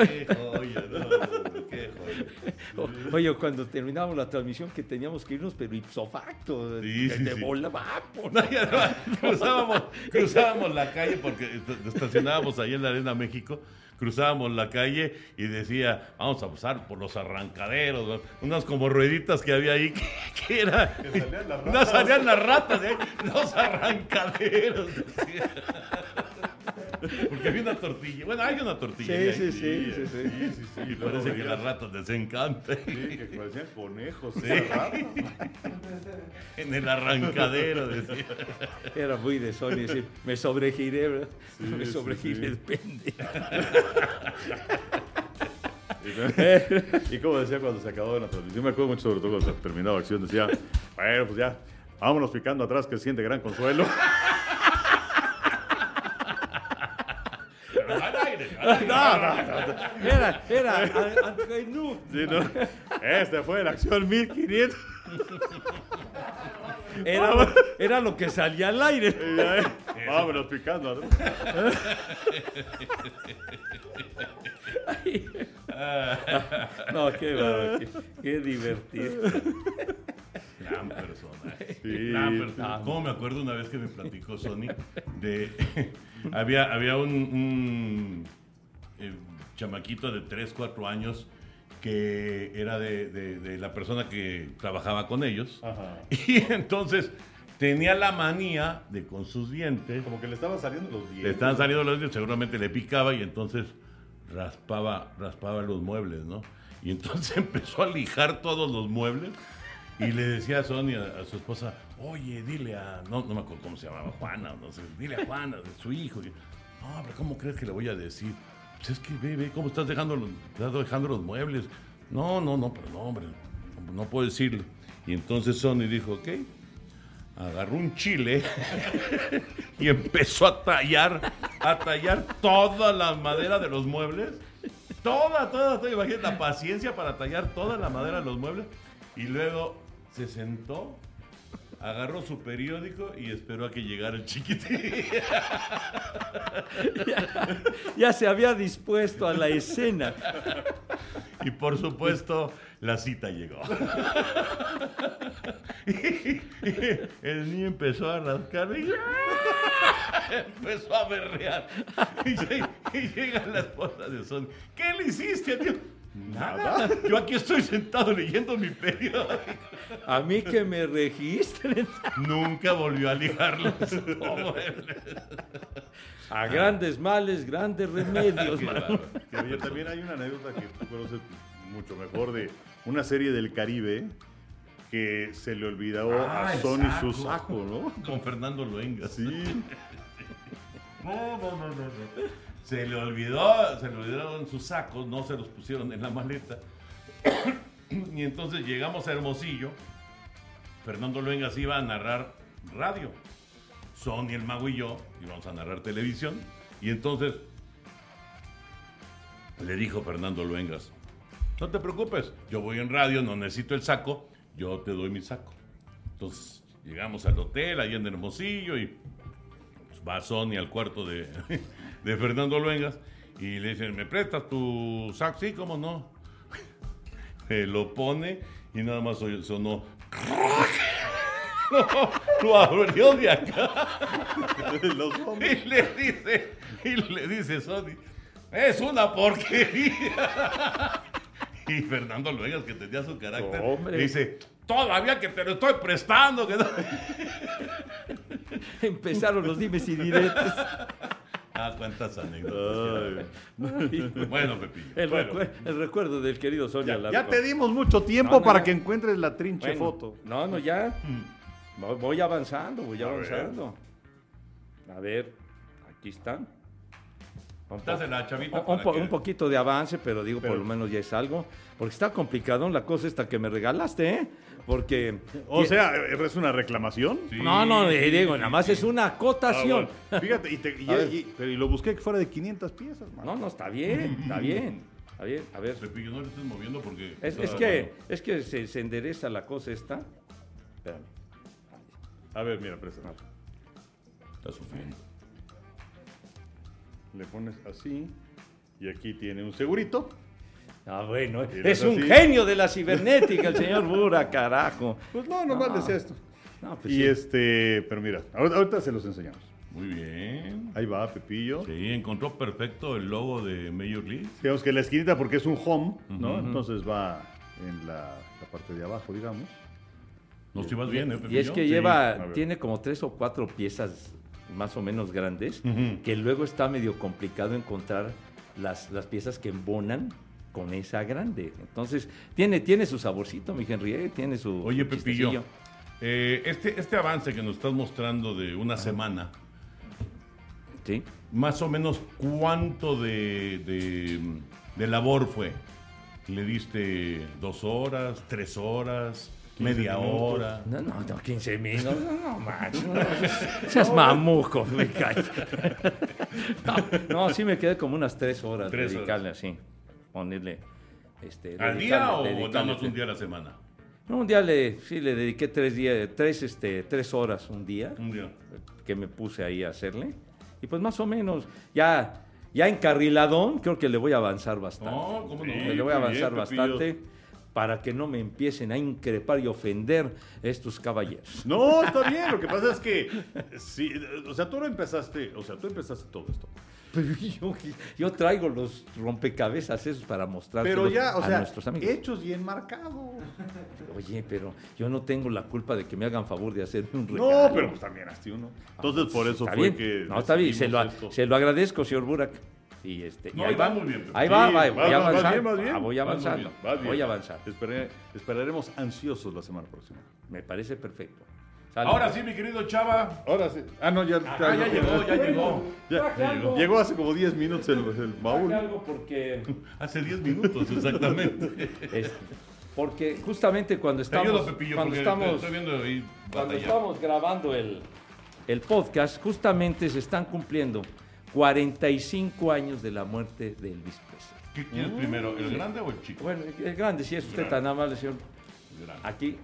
Qué joya, no, qué joya. Oye, cuando terminamos la transmisión que teníamos que irnos, pero ipso facto, Sí, de, sí, de sí. bola, vamos. No, cruzábamos, cruzábamos la calle porque est- estacionábamos ahí en la Arena México. Cruzábamos la calle y decía, vamos a pasar por los arrancaderos, ¿no? unas como rueditas que había ahí, que, que era, salían las no salían las ratas, ¿eh? los arrancaderos. decía. Porque había una tortilla, bueno, hay una tortilla. Sí, sí, sí, sí, sí. Sí, sí, sí. Parece que las ratas les encanta Sí, que parecían conejos. Sí. ¿verdad? en el arrancadero, decía. Era muy de Sony decir, me sobregiré, ¿verdad? Sí, me sí, sobregiré sí. el pendejo. Y como decía cuando se acabó la transmisión, me acuerdo mucho sobre todo cuando se terminaba la acción, decía, bueno, pues ya, vámonos picando atrás que siente gran consuelo. Pero al aire. Era, era, no. Sí, ¿no? Este fue la acción 1500. Era, lo- era lo que salía al aire. Eh, vámonos picando atrás. No, qué qué, qué divertido. Gran persona. Sí. Gran persona. ¿Cómo me acuerdo una vez que me platicó Sony de había, había un, un, eh, chamaquito de 3, 4 años que era de, de- de la persona que trabajaba con ellos. Ajá. Y entonces tenía la manía de con sus dientes, Como que le estaban saliendo los dientes. le estaban saliendo los dientes, seguramente le picaba y entonces raspaba, raspaba los muebles, ¿no? Y entonces empezó a lijar todos los muebles y le decía a Sonia, a su esposa, oye, dile a, no, no me acuerdo cómo se llamaba, Juana, no sé, dile a Juana, su hijo. Y, no, pero ¿cómo crees que le voy a decir? Pues es que ve, ve, ¿cómo estás dejando los, estás dejando los muebles? No, no, no, pero no, hombre, no, puedo decirle. Y entonces Sony dijo, ok, agarró un chile y empezó a tallar, a tallar toda la madera de los muebles. Toda, toda, toda. Imagínate la paciencia para tallar toda la madera de los muebles. Y luego se sentó, agarró su periódico y esperó a que llegara el chiquitín. Ya se había dispuesto a la escena. Y por supuesto, la cita llegó. El niño empezó a rascar y empezó a berrear. Y llega, la esposa de Son. ¿Qué le hiciste, tío? Nada. Yo aquí estoy sentado leyendo mi periódico. A mí que me registren. Nunca volvió a ligar los muebles. A grandes males, grandes remedios. Que, también hay una anécdota que tú conoces mucho mejor de una serie del Caribe que se le olvidó Ah, a el Sony su saco. saco, ¿no? Con Fernando Luenga. Sí. No, no, no, no, no. Se le olvidó, se le olvidaron sus sacos, no se los pusieron en la maleta. y entonces llegamos a Hermosillo. Fernando Luengas iba a narrar radio. Sony, el mago y yo íbamos a narrar televisión. Y entonces le dijo Fernando Luengas, no te preocupes, yo voy en radio, no necesito el saco, yo te doy mi saco. Entonces llegamos al hotel, ahí en Hermosillo, y pues, va Sony al cuarto de, de Fernando Luengas y le dicen, ¿me prestas tu saco? Sí, ¿cómo no? Lo pone y nada más sonó. lo abrió de acá y le dice, y le dice Sony, es una porquería. Y Fernando Luegas, que tenía su carácter, Hombre. le dice, todavía que te lo estoy prestando. Que no... Empezaron los dimes y diretes. Ah, cuántas anécdotas. Bueno, Pepillo. El, Bueno. recue- el recuerdo del querido Sonia Ya, ya te dimos mucho tiempo No, no, para ya. que encuentres la trinche Bueno, foto. No, no, ya. Voy- Voy avanzando, voy A ver. avanzando. A ver, aquí están. Un, po- Dásela, chavita, un para po- que- un poquito de avance, pero digo, Pero- por lo menos ya es algo. Porque está complicado la cosa esta que me regalaste, ¿eh? Porque... O sea, ¿es una reclamación? Sí, No, no, eh, Diego, nada más es una Ah, acotación. bueno. Fíjate, y, te- y- y- pero y lo busqué que fuera de 500 piezas, mano. No, no, está bien, está bien. Está bien, a ver. Pepillo, no le estés moviendo porque... Es, es que, es que se, se endereza la cosa esta. Espérame. A ver, mira, presta. Está sufriendo. Le pones así. Y aquí tiene un segurito. Ah, bueno, es un así. genio de la cibernética, el señor Bura, carajo. Pues no, nomás No. decía esto. No, pues y sí. este, pero mira, ahorita, ahorita se los enseñamos. Muy bien. Ahí va, Pepillo. Sí, encontró perfecto el logo de Major League. Digamos que la esquinita porque es un home, ¿no? Entonces va en la, la parte de abajo, digamos. No, si vas bien, ¿eh, Y es que Sí, lleva, tiene como tres o cuatro piezas más o menos grandes, que luego está medio complicado encontrar las, las piezas que embonan con esa grande. Entonces, tiene, tiene su saborcito, mi Henry, tiene su Oye, Pepillo, eh, este, este avance que nos estás mostrando de una semana, Sí. más o menos cuánto de, de, de labor fue. ¿Le diste dos horas, tres horas, media minutos. hora? No, no, no, 15 minutos. No, no, macho. No, seas mamuco, me cae. No, no, sí me quedé como unas tres horas Tres dedicarle así. Ponerle. Este, ¿Al día o nada más un día a la semana? No, un día le, sí, le dediqué tres días, tres, este, tres horas un día Un día. que me puse ahí a hacerle. Y pues más o menos, ya, ya encarriladón, creo que le voy a avanzar bastante. No, ¿cómo no? Sí. le voy a avanzar bien, bastante para que no me empiecen a increpar y ofender estos caballeros. No, está bien. Lo que pasa es que, sí, o sea, tú no empezaste, o sea, tú empezaste todo esto. Pero yo, yo traigo los rompecabezas esos para o a sea, nuestros amigos. hechos y enmarcado. Oye, pero yo no tengo la culpa de que me hagan favor de hacerme un regalo. No, pero pues también hazte uno. Entonces, por eso fue bien. que. No, está bien, se lo, se lo agradezco, señor Burak. Y este, y No, ahí ahí va va, muy bien, ahí va, Sí, va, voy a vas avanzar. bien, vas bien. Ah, voy avanzando, bien, bien. voy a avanzar. Esperaremos ansiosos la semana próxima. Me parece perfecto. Ahora sí, mi querido Chava. Ahora sí. Ah, no, ya. Ah, ya llegó, ya llegó. Ya, algo. llegó hace como 10 minutos el, el Traje baúl. algo porque, Hace 10 minutos, exactamente. este, porque justamente cuando ayudo, estamos, Pepillo, cuando estamos, te estoy viendo ahí cuando batallar. estamos grabando el, el podcast, justamente se están cumpliendo 45 años de la muerte de Elvis Presley. ¿Qué quieres primero, el grande o el chico? Bueno, el grande, si es usted Grande. tan amable, señor. El grande. Aquí.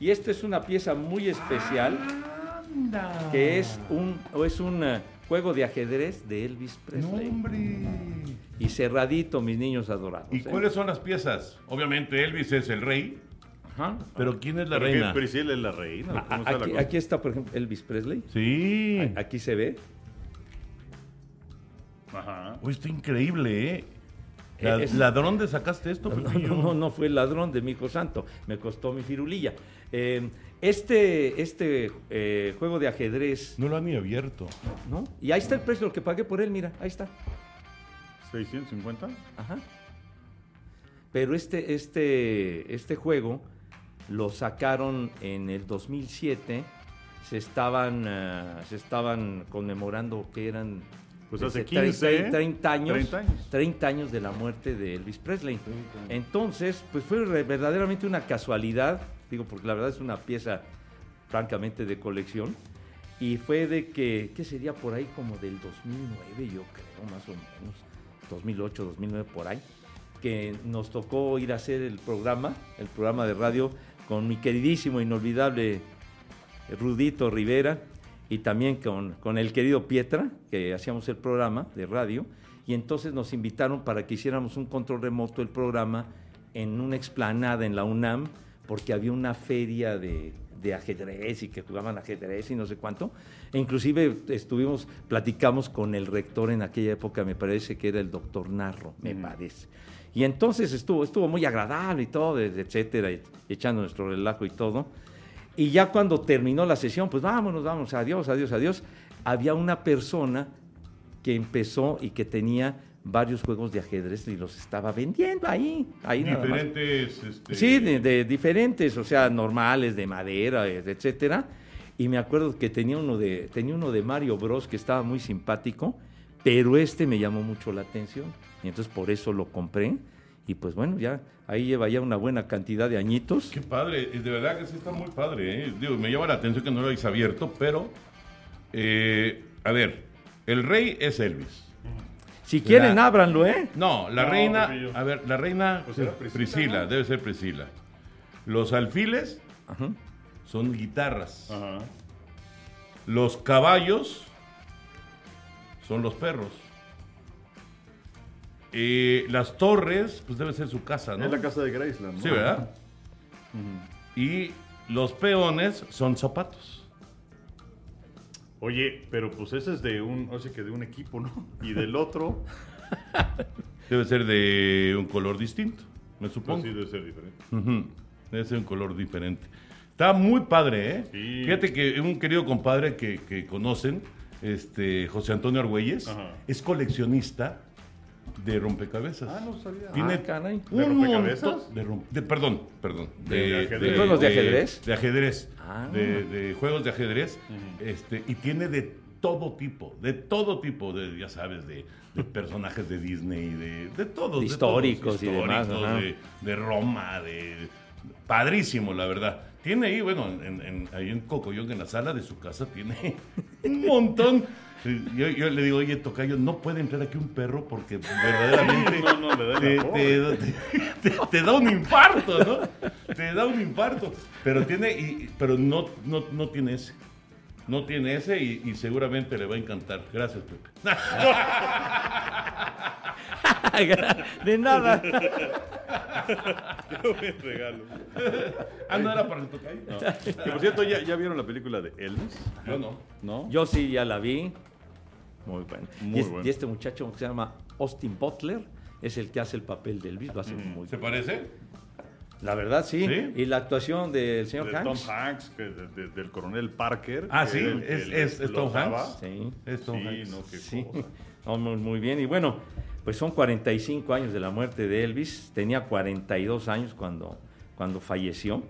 Y esta es una pieza muy especial que es un, o es un eh, juego de ajedrez de Elvis No, Presley. hombre. Y cerradito, mis niños adorados. ¿Y ¿eh? cuáles son las piezas? Obviamente Elvis es el rey, Ajá. pero ¿quién es la Pero, reina? él es la reina. A- ¿cómo está la Aquí, cosa? aquí está, por ejemplo, Elvis Presley. Sí. Aquí se ve. Ajá. Uy, está increíble, ¿eh? La- Es- ¿Ladrón de sacaste esto? No, no, no, no fue el ladrón de mi hijo santo, me costó mi firulilla. Eh, este este eh, juego de ajedrez, No lo han ni abierto. ¿no? Y ahí está el precio, lo que pagué por él, mira, ahí está. 650. Ajá. Pero este, este, este juego lo sacaron en el 2007. Se estaban, ah, se estaban conmemorando que eran Pues desde hace 15, 30, 30 años, 30 años. 30 años de la muerte de Elvis Presley. Entonces, pues fue verdaderamente una casualidad, digo, porque la verdad es una pieza francamente de colección. Y fue de que, ¿qué sería por ahí? Como del 2009, yo creo, más o menos. 2008, 2009, por ahí. Que nos tocó ir a hacer el programa, el programa de radio, con mi queridísimo, inolvidable Rudito Rivera y también con, con el querido Pietra, que hacíamos el programa de radio. Y entonces nos invitaron para que hiciéramos un control remoto del programa en una explanada en la UNAM, porque había una feria de, de ajedrez y que jugaban ajedrez y no sé cuánto. E inclusive estuvimos, platicamos con el rector en aquella época, me parece que era el doctor Narro, me parece. Y entonces estuvo, estuvo muy agradable y todo, etcétera, echando nuestro relajo y todo. Y ya cuando terminó la sesión, pues vámonos, vamos, adiós, adiós, adiós. Había una persona que empezó y que tenía varios juegos de ajedrez y los estaba vendiendo ahí, ahí. Diferentes. este, Sí, de, de diferentes, o sea, normales, de madera, eh, etcétera. Y me acuerdo que tenía uno de, tenía uno de Mario Bros que estaba muy simpático, pero este me llamó mucho la atención. Y entonces por eso lo compré. Y pues bueno, ya ahí lleva ya una buena cantidad de añitos. Qué padre, de verdad que sí está muy padre. ¿eh? Digo, me llama la atención que no lo habéis abierto, pero. eh, a ver, el rey es Elvis. Si quieren, La- ábranlo, ¿eh? No, la No, reina. A ver, la reina. Pues era Priscila, Priscila, ¿no? debe ser Priscila. Los alfiles Ajá. son guitarras. Ajá. Los caballos son los perros. Y las torres, pues debe ser su casa, ¿no? Es la casa de Graceland. ¿no? Sí, ¿verdad? Y los peones son zapatos. Oye, pero pues ese es de un, o sea, que de un equipo, ¿no? Y del otro, Debe ser de un color distinto, me pues supongo. sí debe ser diferente. Ujú, Debe ser un color diferente. Está muy padre, ¿eh? Sí. Fíjate que un querido compadre que, que conocen, este José Antonio Argüelles, Ajá. es coleccionista de rompecabezas. Ah, no sabía. Tiene Ah, caray. ¿De un rompecabezas? de, de- perdón, perdón. ¿De ajedrez? ¿De juegos de ajedrez? De ajedrez. Ah. De, de juegos de ajedrez. este, y tiene de todo tipo, de todo tipo, de, ya sabes, de, de personajes de Disney, de, de todos. De de históricos todos, y demás, históricos, de, de Roma, de... Padrísimo, la verdad. Tiene ahí, bueno, en, en- ahí en Cocoyón, en la sala de su casa, tiene un montón. Yo, yo le digo, oye, Tocayo, no puede entrar aquí un perro porque verdaderamente No, no, da te- te- te da un infarto, ¿no? Te da un infarto. Pero tiene, y- pero no, no, no tiene ese. No tiene ese y, y seguramente le va a encantar. Gracias, Pepe. De nada. Qué buen regalo. Ah, no era para el Tocayo. Que por cierto, ¿ya, ¿ya vieron la película de Elvis? Yo no. ¿No? Yo sí ya la vi. Muy bueno. Muy y, es- bueno. y este muchacho que se llama Austin Butler es el que hace el papel de Elvis. Va a ser muy ¿Se bueno. parece? La verdad, sí. ¿Sí? Y la actuación del señor de Hanks. Tom Hanks, que de- de- del coronel Parker. Ah, sí, el es- es- es Tom. Hanks. Sí. Es Tom Sí, Hanks. no, qué Sí. cosa. No, muy bien. Y bueno, pues son 45 años de la muerte de Elvis. Tenía 42 años cuando, cuando falleció.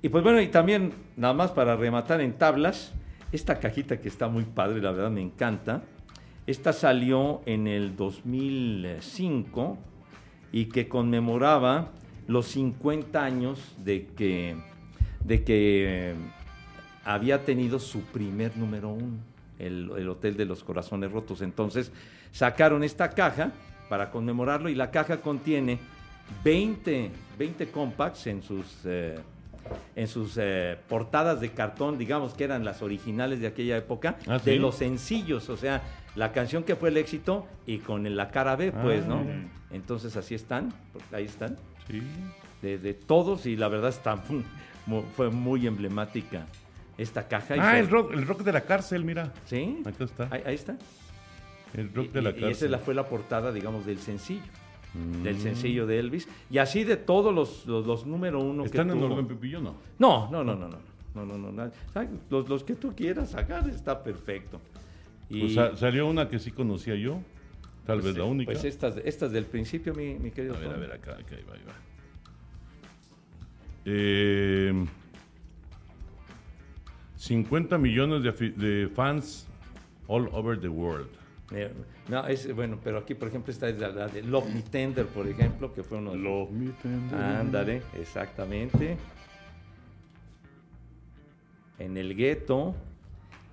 Y pues bueno, y también, nada más para rematar en tablas, esta cajita que está muy padre, la verdad me encanta. Esta salió en el 2005 y que conmemoraba los 50 años de que, de que eh, había tenido su primer número uno, el, el Hotel de los Corazones Rotos. Entonces sacaron esta caja para conmemorarlo y la caja contiene 20, 20 compacts en sus, eh, en sus eh, portadas de cartón, digamos que eran las originales de aquella época, Ah, de los sencillos, o sea, la canción que fue el éxito y con la cara B, pues, Ah. ¿no? Entonces así están, ahí están Sí. de, de todos y la verdad está fue muy emblemática esta caja. Ah, el rock, el rock de la cárcel, mira. Sí, Acá está. ahí, ahí está. El rock Y, de la y- y cárcel. esa fue la portada, digamos, del sencillo. Mm. Del sencillo de Elvis. Y así de todos los, los, los número uno que ¿Están en orden, Pepillo? No. No, no, no, no, no. No, no, no. Los, los que tú quieras sacar está perfecto. Y Pues sa- salió una que sí conocía yo. Tal vez la única. pues estas, estas del principio, mi, mi querido. A ver, a ver, acá, acá, ahí va, ahí va. Eh, 50 millones de, afi- de fans all over the world. Eh, No, es bueno, pero aquí, por ejemplo, esta es la, la de Love Me Tender, por ejemplo, que fue uno de Love me tender. Ándale, exactamente. En el gueto.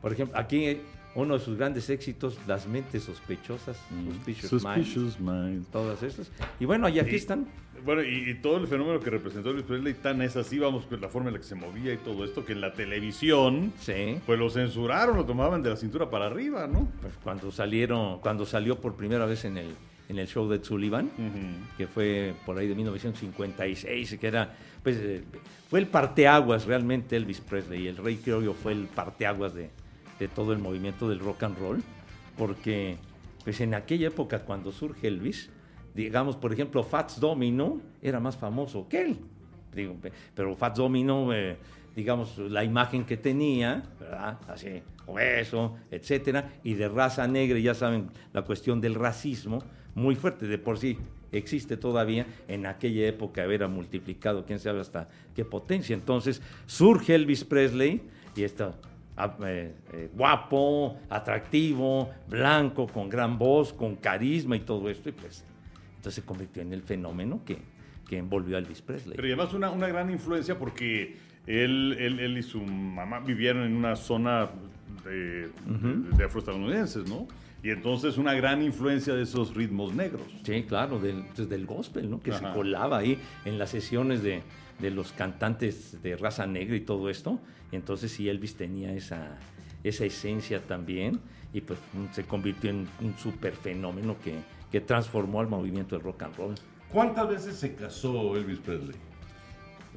Por ejemplo, aquí uno de sus grandes éxitos, Las mentes sospechosas, Suspicious, Minds, Suspicious Minds. todas estas. Y bueno, y aquí Y- están. Bueno, y, y todo el fenómeno que representó Elvis Presley tan es así, vamos, con la forma en la que se movía y todo esto, que en la televisión, Sí. pues lo censuraron, lo tomaban de la cintura para arriba, ¿no? Pues cuando salieron, cuando salió por primera vez en el, en el show de Sullivan, que fue por ahí de 1956, que era, pues, eh, fue el parteaguas realmente Elvis Presley, el Rey Criollo fue el parteaguas de, de todo el movimiento del rock and roll, porque, pues, en aquella época cuando surge Elvis, digamos, por ejemplo, Fats Domino era más famoso que él, pero Fats Domino, eh, digamos, la imagen que tenía, ¿verdad? Así, obeso, etcétera, y de raza negra, ya saben, la cuestión del racismo, muy fuerte de por sí existe todavía, en aquella época era multiplicado, quién sabe hasta qué potencia. Entonces surge Elvis Presley y está ah, eh, eh, guapo, atractivo, blanco, con gran voz, con carisma y todo esto, y pues entonces se convirtió en el fenómeno que, que envolvió a Elvis Presley. Pero además una, una gran influencia porque él, él, él y su mamá vivieron en una zona de, de- de afroestadounidenses, ¿no? Y entonces una gran influencia de esos ritmos negros. Sí, claro, del, pues, del gospel, ¿no? Que Ajá. se colaba ahí en las sesiones de, de los cantantes de raza negra y todo esto. Entonces sí, Elvis tenía esa, esa esencia también y pues se convirtió en un super fenómeno que, que transformó al movimiento del rock and roll. ¿Cuántas veces se casó Elvis Presley?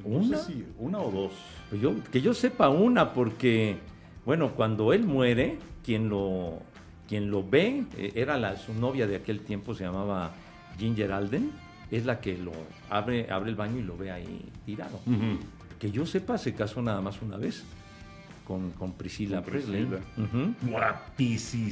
No ¿Una? sé si una o dos. Pues yo, que yo sepa una, porque, bueno, cuando él muere, quien lo, quien lo ve, eh, era la, su novia de aquel tiempo, se llamaba Ginger Alden, es la que lo abre, abre el baño y lo ve ahí tirado. Que yo sepa, se casó nada más una vez con, con Priscila Con Presley. Ujú. Guapísima.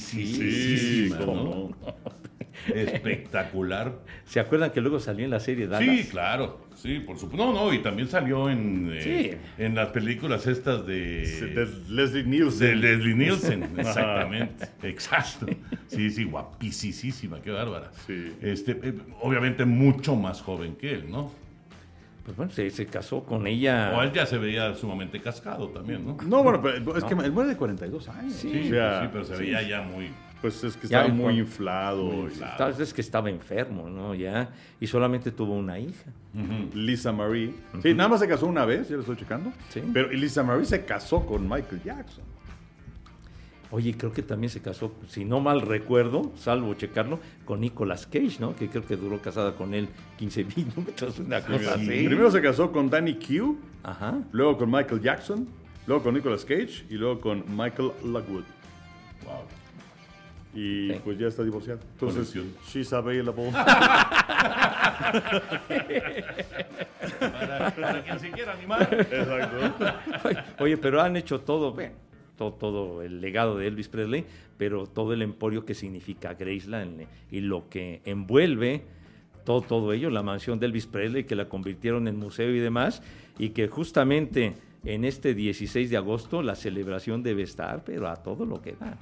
Espectacular. ¿Se acuerdan que luego salió en la serie Dallas? Sí, claro. Sí, por supuesto. No, no, y también salió en, eh, en las películas estas de, De Leslie Nielsen. de Leslie Nielsen. Exactamente. Exacto. Sí, sí, guapísima, qué bárbara. Sí. Este, eh, obviamente mucho más joven que él, ¿no? Pues bueno, se, se casó con ella. O él ya se veía sumamente cascado también, ¿no? No, bueno, pero es que él muere de 42 años. Sí, o Sí, sea, sí, pero se veía ya muy... pues es que Ya, estaba muy inflado. y- Tal vez que estaba enfermo, ¿no? Ya. Y solamente tuvo una hija. Lisa Marie. Sí, nada más se casó una vez, ya lo estoy checando. Sí. Pero Lisa Marie se casó con Michael Jackson. Oye, creo que también se casó, si no mal recuerdo, salvo checarlo, con Nicolas Cage, ¿no? Que creo que duró casada con él 15 minutos, una cosa así. Primero se casó con Danny Q, Ajá. luego con Michael Jackson, luego con Nicolas Cage y luego con Michael Lockwood. Wow. Y Sí. pues ya está divorciado. Entonces, Conexión. she's available. Para, para quien se quiera animar. Exacto. Oye, pero han hecho todo, bueno, todo, el legado de Elvis Presley, pero todo el emporio que significa Graceland y lo que envuelve todo, todo ello, la mansión de Elvis Presley, que la convirtieron en museo y demás, y que justamente en este 16 de agosto la celebración debe estar, pero a todo lo que da.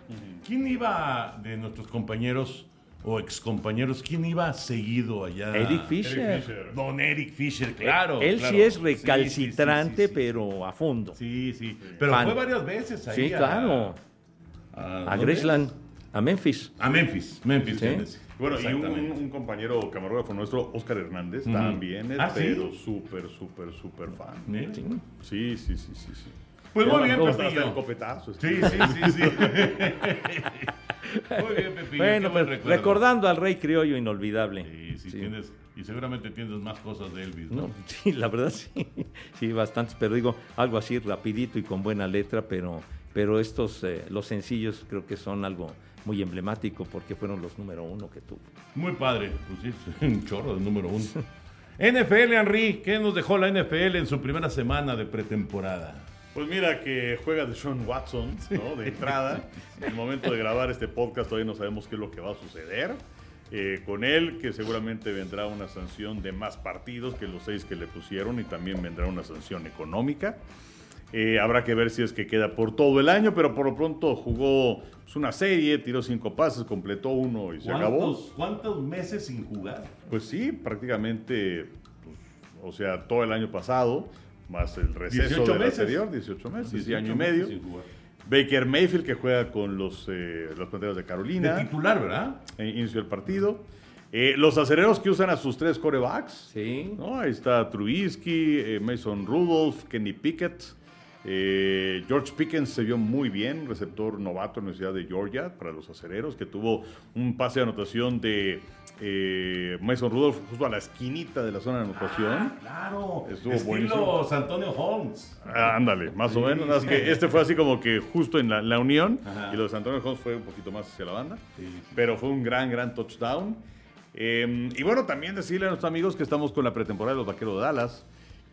¿Quién iba de nuestros compañeros o excompañeros, quién iba seguido allá? Eric Fisher. Don Eric Fisher, claro. Él claro. sí es recalcitrante, sí, sí, sí. pero a fondo. Sí, sí. Pero Fan. fue varias veces ahí. Sí, a- claro. A, A ¿dónde Graceland, a Memphis. A Memphis. Memphis, Sí. Tennessee. Bueno, y un, un compañero camarógrafo nuestro, Oscar Hernández, también es, Ah, ¿sí? pero súper, súper, súper fan. Mira. Sí. Sí, sí, sí. Pues muy bien, hasta el copetazo. Sí, sí, sí, sí. muy bien, Pepillo. Bueno, buen pues, recuerdo. recordando al rey criollo inolvidable. Sí, sí, Sí. tienes. Y seguramente tienes más cosas de Elvis, ¿no? No, sí, la verdad sí, sí, bastantes, pero digo algo así rapidito y con buena letra, pero, pero estos, eh, los sencillos creo que son algo muy emblemático porque fueron los número uno que tuvo. Muy padre. Pues sí, un chorro de número uno. NFL, Henry, ¿qué nos dejó la NFL en su primera semana de pretemporada? Pues mira que juega de Sean Watson, ¿no? De entrada. En el momento de grabar este podcast todavía no sabemos qué es lo que va a suceder. Eh, con él, que seguramente vendrá una sanción de más partidos que los seis que le pusieron y también vendrá una sanción económica. Eh, habrá que ver si es que queda por todo el año, pero por lo pronto jugó pues, una serie, tiró cinco pases, completó uno y se acabó. ¿Cuántos, ¿Cuántos meses sin jugar? Pues sí, prácticamente, pues, o sea, todo el año pasado, más el receso 18 del meses. anterior, 18 meses, y 18 año y medio. Baker Mayfield, que juega con los, eh, los Panteras de De Carolina. titular, ¿verdad? eh, inicio del partido. Eh, los acereros que usan a sus tres corebacks. Sí. ¿no? Ahí está Trubisky, eh, Mason Rudolph, Kenny Pickett. eh, George Pickens se vio muy bien, receptor novato en la Universidad de Georgia para los acereros, que tuvo un pase de anotación de eh, Mason Rudolph justo a la esquinita de la zona de anotación. Ah, claro. Estuvo Estilo buenísimo. Antonio Holmes. Ah, ándale, más o menos. nada más sí. que este fue así como que justo en la, la unión Ajá. y lo de San Antonio Holmes fue un poquito más hacia la banda. Pero fue un gran, gran touchdown. Eh, y bueno, también decirle a nuestros amigos que estamos con la pretemporada de los Vaqueros de Dallas,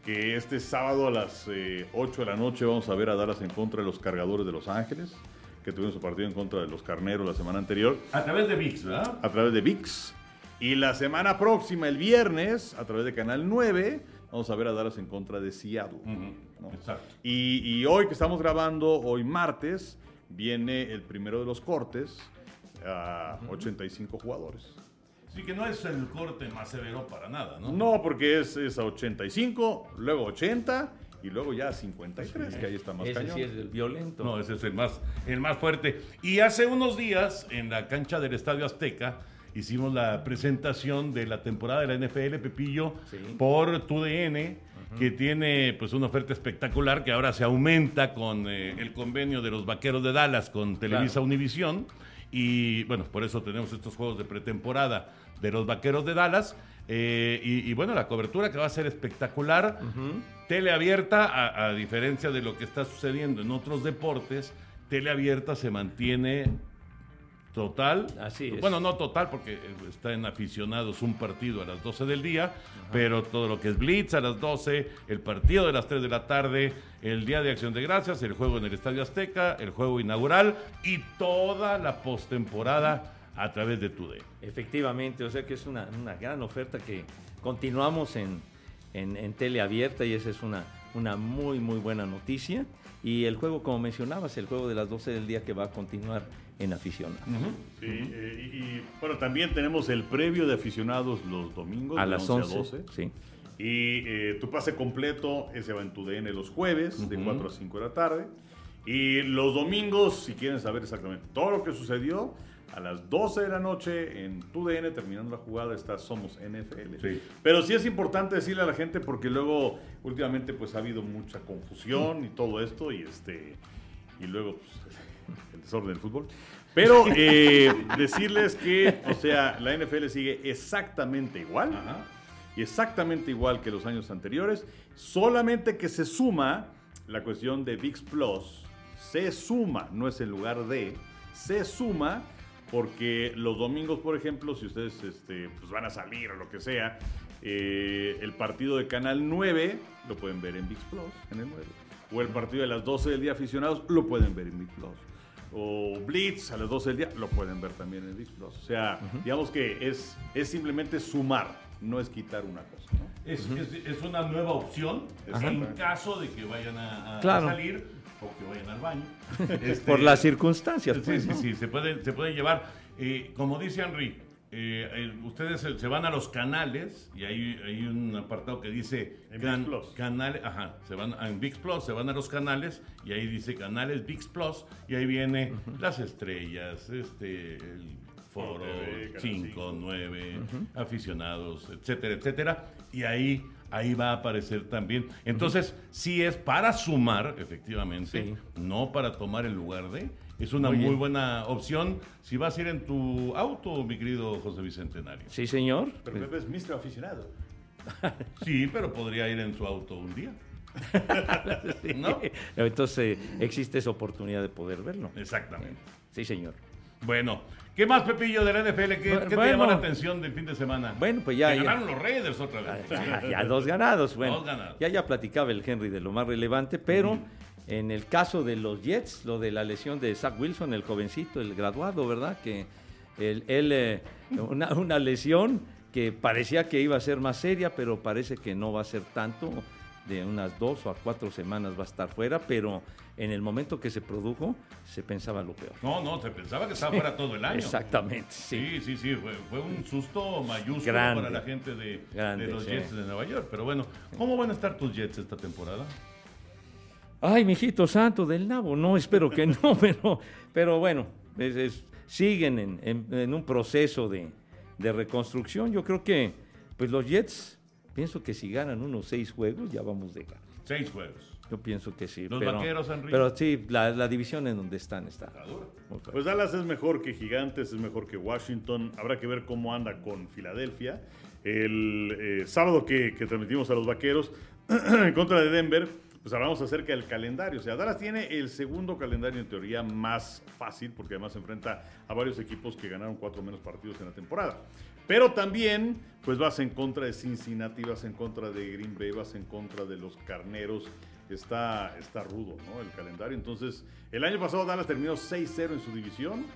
que este sábado a las eh, 8 de la noche vamos a ver a Dallas en contra de los Cargadores de Los Ángeles, que tuvieron su partido en contra de los Carneros la semana anterior A través de VIX, ¿verdad? a través de VIX. Y la semana próxima, el viernes, a través de Canal 9, vamos a ver a Dallas en contra de Seattle. ¿no? Exacto. Y, y hoy que estamos grabando, hoy martes, viene el primero de los cortes a 85 jugadores. Sí que no es el corte más severo para nada, ¿no? No, porque es, es a 85, luego 80 y luego ya a 53, que ahí está más Ese cañón. sí es el violento. No, ese es el más, el más fuerte. Y hace unos días, en la cancha del Estadio Azteca, hicimos la presentación de la temporada de la NFL, Pepillo, Sí. por TUDN, que tiene pues una oferta espectacular que ahora se aumenta con eh, el convenio de los Vaqueros de Dallas con Televisa Claro. Univisión. Y bueno, por eso tenemos estos juegos de pretemporada de los Vaqueros de Dallas. Eh, y, y, bueno, la cobertura que va a ser espectacular. Teleabierta, a, a diferencia de lo que está sucediendo en otros deportes, teleabierta se mantiene total. Así es. Bueno, no total porque eh, está en aficionados un partido a las 12 del día, pero todo lo que es Blitz a las 12, el partido de las 3 de la tarde, el Día de Acción de Gracias, el juego en el Estadio Azteca, el juego inaugural y toda la postemporada a través de TUDE. Efectivamente, o sea que es una, una gran oferta que continuamos en, en, y esa es una, una muy, muy buena noticia. Y el juego, como mencionabas, el juego de las 12 del día que va a continuar en aficionados. Sí, eh, y, y, bueno, también tenemos el previo de aficionados los domingos. A de las 11 11, sí. Y eh, tu pase completo ese va en tu DN los jueves, de 4 a 5 de la tarde. Y los domingos, si quieren saber exactamente todo lo que sucedió, a las 12 de la noche en tu DN, terminando la jugada, está Somos NFL. Sí. Pero sí es importante decirle a la gente porque luego, últimamente, pues ha habido mucha confusión y todo esto, y este y luego pues, el desorden del fútbol. Pero eh, decirles que, o sea, la NFL sigue exactamente igual Ajá. y exactamente igual que los años anteriores, solamente que se suma la cuestión de VIX Plus, se suma, no es en lugar de, se suma porque los domingos, por ejemplo, si ustedes este, pues van a salir o lo que sea, eh, el partido de Canal 9 lo pueden ver en VIX Plus, en el 9. O el partido de las 12 del día aficionados lo pueden ver en VIX Plus. O Blitz a las 12 del día lo pueden ver también en VIX Plus. O sea, digamos que es, es simplemente sumar, no es quitar una cosa. ¿no? Es, es- es una nueva opción en caso de que vayan a, a- a Claro. salir o que vayan al baño. Este, Por las circunstancias. Sí, pues, sí, ¿no? sí, se pueden, se pueden llevar. Eh, como dice Henry, eh, eh, ustedes se, se van a los canales y hay, hay un apartado que dice Plus. canales, ajá, se van a, en VIX Plus, se van a los canales y ahí dice canales VIX Plus y ahí viene las estrellas, este, el foro, TV, Canal 5, cinco. 9, aficionados, etcétera, etcétera. Y ahí, ahí va a aparecer también. Entonces, sí es para sumar, efectivamente, Sí. no para tomar el lugar de. Es una Muy buena opción si vas a ir en tu auto, mi querido José Bicentenario. Sí, señor. Pero Pepe es Mr. Aficionado. Sí, pero podría ir en su auto un día. Sí. ¿No? Entonces eh, existe esa oportunidad de poder verlo. Exactamente. Sí, señor. Bueno, ¿qué más, Pepillo, de la NFL? ¿Qué, te bueno. llamó la atención del fin de semana? Bueno, pues ya- Que ya. ganaron los Raiders otra Ya, vez. ya- ya dos ganados, bueno. Dos ganados. Ya ya platicaba el Henry de lo más relevante, pero en el caso de los Jets, lo de la lesión de Zach Wilson, el jovencito, el graduado, ¿verdad? Que él, él, eh, una, una lesión que parecía que iba a ser más seria, pero parece que no va a ser tanto. De unas dos o a cuatro semanas va a estar fuera, pero en el momento que se produjo, se pensaba lo peor. No, no, se pensaba que estaba fuera todo el año. Exactamente, sí. Sí, sí, sí, fue, fue un susto mayúsculo Grande. para la gente de, Grande, de los sí. Jets de Nueva York. Pero bueno, ¿cómo van a estar tus Jets esta temporada? Ay, mijito santo del nabo. No, espero que no, pero, pero bueno, es- es- siguen en, en- en un proceso de, de reconstrucción. Yo creo que pues los Jets, pienso que si ganan unos seis juegos, ya vamos de ganar. Seis juegos. Yo pienso que sí. Los pero, vaqueros, Henry. Pero sí, la, la división en donde están está. Pues Dallas es mejor que Gigantes, es mejor que Washington. Habrá que ver cómo anda con Filadelfia. El eh, sábado que, que transmitimos a los vaqueros en contra de Denver, pues hablamos acerca del calendario. O sea, Dallas tiene el segundo calendario en teoría más fácil, porque además se enfrenta a varios equipos que ganaron cuatro menos partidos en la temporada. Pero también, pues vas en contra de Cincinnati, vas en contra de Green Bay, vas en contra de los Carneros. Está, está rudo, ¿no? El calendario. Entonces, el año pasado Dallas terminó 6-0 en su división.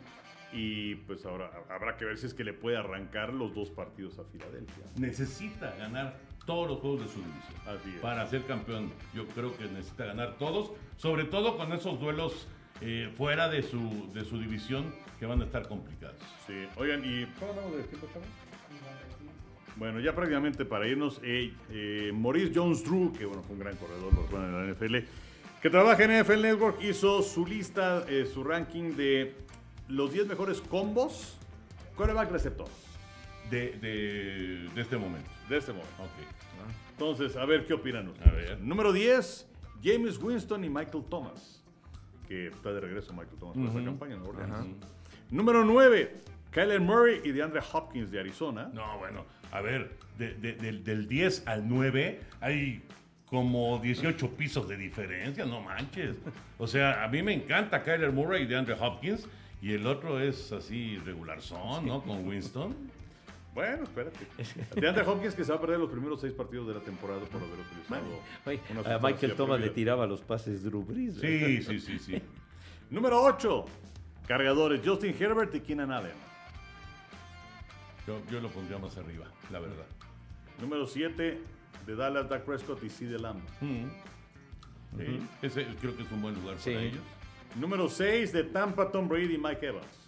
Y pues ahora habrá que ver si es que le puede arrancar los dos partidos a Filadelfia. Necesita ganar todos los juegos de su división. Así es. Para ser campeón, yo creo que necesita ganar todos, sobre todo con esos duelos eh, fuera de su, de su división que van a estar complicados. Sí, oigan, y. ¿cómo hablamos de tiempo? Bueno, ya prácticamente para irnos, eh, eh, Maurice Jones-Drew, que bueno, fue un gran corredor los bueno, en la NFL, que trabaja en NFL Network, hizo su lista, eh, su ranking de los 10 mejores combos quarterback receptor De, de, de este momento. de este momento. Ok. Entonces, a ver qué opinan ustedes. A ver. Número 10, James Winston y Michael Thomas. Que está de regreso Michael Thomas para esta campaña. Número 9, Kyler Murray y DeAndre Hopkins de Arizona. No, bueno, a ver, de- de- del, del 10 al 9 hay como 18 pisos de diferencia, no manches. O sea, a mí me encanta Kyler Murray y DeAndre Hopkins, y el otro es así regular son, ¿no? Con Winston. Bueno, espérate. DeAndre Hopkins que se va a perder los primeros seis partidos de la temporada por haber utilizado. Oye, una a Michael Thomas le tiraba los pases Drew Brees. Sí, sí, sí, sí. Número 8, cargadores Justin Herbert y Keenan Allen. Yo, yo lo pondría más arriba, la verdad. Número 7, de Dallas, Dak Prescott y CD Lamb. Sí, ese creo que es un buen lugar Sí. para ellos. Número 6, de Tampa, Tom Brady y Mike Evans.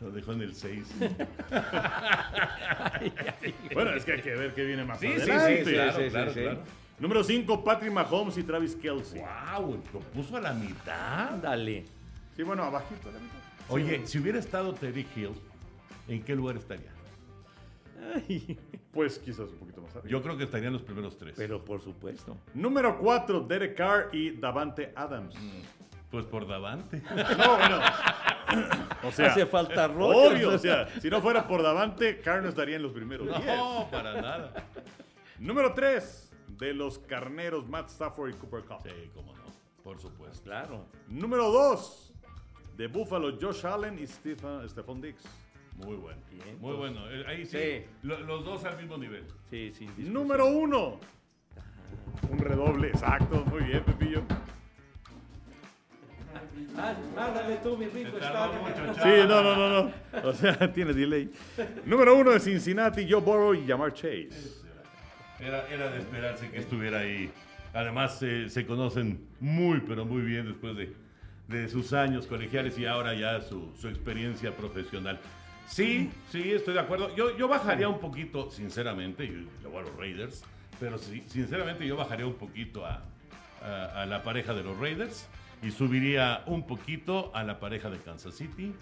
Lo dejó en el 6. Bueno, es que hay que ver qué viene más Sí, sí, sí, adelante. claro, sí, sí, claro, sí. claro. Número 5, Patrick Mahomes y Travis Kelsey. ¡Wow! Lo puso a la mitad. Ándale. Sí, bueno, abajito la mitad. Oye, si hubiera estado Terry Hill, ¿en qué lugar estaría? Pues quizás un poquito más arriba. Yo creo que estaría en los primeros tres. Pero por supuesto. Número 4, Derek Carr y Davante Adams. Pues por Davante. No, bueno. O sea, Hace falta Rodgers. obvio, o sea, si no fuera por Davante, Carr no estaría en los primeros 10. No, para nada. Número 3, de los carneros Matt Stafford y Cooper Cup. Sí, cómo no. Por supuesto. Claro. Número 2, de Buffalo Josh Allen y Stephen, Stephon Diggs. Muy bueno. Bien, Muy bueno. Eh, Ahí sí. Sí. lo- los dos al mismo nivel. Sí, sí. discusión. Número 1, un redoble, exacto, muy bien, Pepillo. Ah, ándale tú, mi rico Sí, no, no, no, no. O sea, tiene delay. Número 1 de Cincinnati, Joe Burrow y Jamar Chase. Era, era de esperarse que estuviera ahí. Además, eh, se conocen muy, pero muy bien después de, de sus años colegiales y ahora ya su, su experiencia profesional. Sí, sí, estoy de acuerdo. Yo, yo bajaría un poquito, sinceramente, y le voy a los Raiders, pero sí, sinceramente yo bajaría un poquito a, a- a la pareja de los Raiders y subiría un poquito a la pareja de Kansas City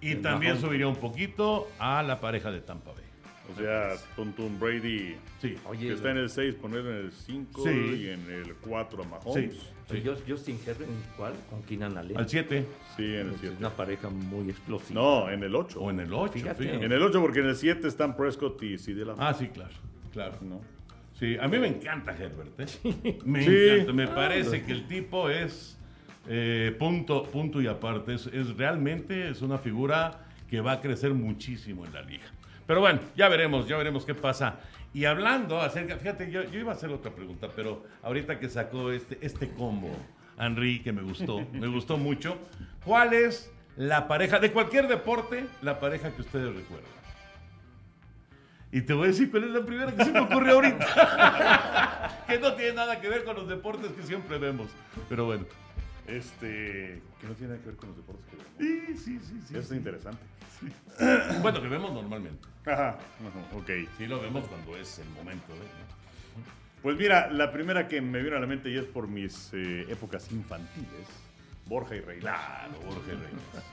y también subiría un poquito a la pareja de Tampa Bay. O sea, con Tom Brady, Sí, Oye, que está en el 6, ponerlo en el 5 Sí. y en el 4 a Mahomes. sí, Oye, Just- Justin Herbert, ¿cuál? Con Keenan Allen. al 7 Sí, en el Es 7. una pareja muy explosiva. No, en el 8. o en el 8. Fíjate. En el 8 porque en el 7 están Prescott y Lamb. Ah, sí, claro, claro. ¿no? Sí, a mí me encanta Herbert. ¿eh? Me Sí. encanta. Me parece que el tipo es eh, punto, punto y aparte. Es, realmente es una figura que va a crecer muchísimo en la liga. Pero bueno, ya veremos, ya veremos qué pasa. Y hablando acerca, fíjate, yo, yo iba a hacer otra pregunta, pero ahorita que sacó este, este combo, Henry, que me gustó, me gustó mucho. ¿Cuál es la pareja de cualquier deporte, la pareja que ustedes recuerdan? Y te voy a decir cuál es la primera que se me ocurrió ahorita. que no tiene nada que ver con los deportes que siempre vemos. Pero bueno. Este, que no tiene nada que ver con los deportes que vemos. Sí, sí, sí. sí, Eso es sí. interesante. Bueno, que vemos normalmente. Ajá, ok. Sí, lo vemos cuando es el momento. ¿no? Pues mira, la primera que me vino a la mente y es por mis eh, épocas infantiles, Borja y Reynoso. Claro, Borja Reyes.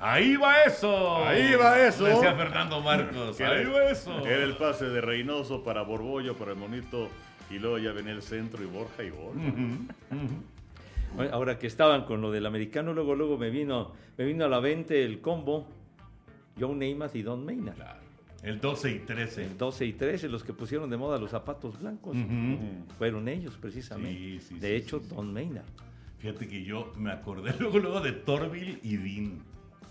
Ahí va eso. Ahí va eso. Decía Fernando Marcos. Ahí era- va eso. Era el pase de Reynoso para Borbollo, para el monito, y luego ya venía el centro y Borja y gol. Bueno, Ahora que estaban con lo del americano, luego luego me vino, me vino a la mente el combo Joe Namath y Don Maynard. Claro. El 12 y 13. El 12 y 13, los que pusieron de moda los zapatos blancos. Fueron ellos, precisamente. Sí, sí, de sí, hecho. Don Maynard. Fíjate que yo me acordé luego, luego de Torville y Dean.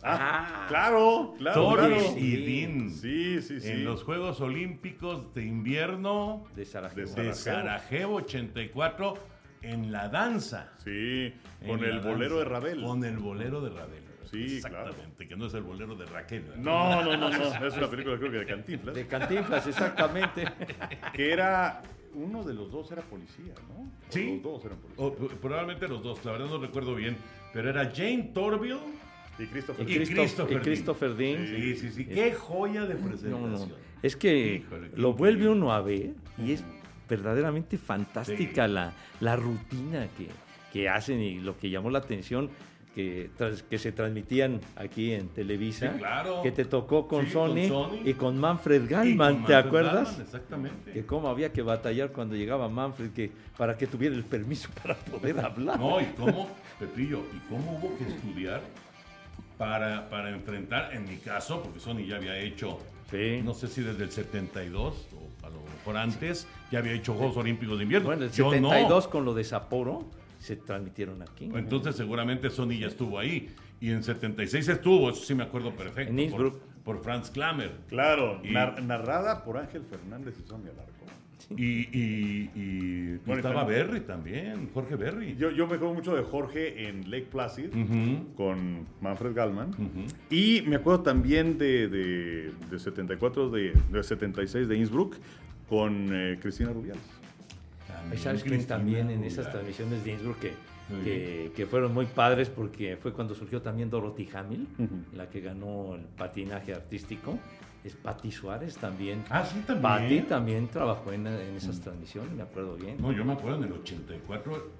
Ah, claro, claro, Torville claro. y Dean. Sí, sí, sí. En los Juegos Olímpicos de Invierno De Sarajevo. De. Sarajevo 84 en la danza. Sí, con el bolero danza. de Ravel. Con el bolero de Ravel. Sí, claro. Exactamente, que no es el bolero de Raquel. ¿verdad? No, no, no, no. Es una película creo que de Cantinflas. De Cantinflas, exactamente. Que era. Uno de los dos era policía, ¿no? O Sí. Los dos eran policías. O, probablemente los dos, la verdad no recuerdo bien, pero era Jane Torville Y Christopher. Y, Y Christoph- Christopher y Dean. Christopher Dean. Sí, sí, sí. Qué joya de presentación. No, no. Es que Híjole, lo vuelve uno a ver y es verdaderamente fantástica la, la rutina que, que hacen y lo que llamó la atención que, que se transmitían aquí en Televisa. Sí, claro. Que te tocó con, Sí, con Sony, y con Manfred Gallman, con ¿te Manfred acuerdas? Gallman, exactamente. Que cómo había que batallar cuando llegaba Manfred que, para que tuviera el permiso para poder hablar. No, y cómo, Pepillo, y cómo hubo que estudiar para, para enfrentar, en mi caso, porque Sony ya había hecho, Sí. no sé si desde el 72 o a lo mejor antes, ya había hecho Juegos Olímpicos de Invierno. Bueno, el Yo no. 72 con lo de Sapporo se transmitieron aquí. Entonces seguramente Sony ya estuvo ahí. Y en 76 estuvo, eso sí me acuerdo perfecto. En Innsbruck. Por, por Franz Klammer. Claro, Y- nar- narrada por Ángel Fernández y Sonia Larco. Y, y, y Bueno, estaba también- Berry también, Jorge Berry. Yo, yo me acuerdo mucho de Jorge en Lake Placid Ujú. con Manfred Gallman. Ujú. Y me acuerdo también de, de, de 74, de, de 76 de Innsbruck con eh, Cristina Rubiales. Y sabes también en esas transmisiones de Innsbruck que, que, que fueron muy padres porque fue cuando surgió también Dorothy Hamill, Ujú. la que ganó el patinaje artístico. Es Patti Suárez también. Ah, sí, también. Patti también trabajó en, en esas transmisiones, me acuerdo bien. No, yo me acuerdo en el 84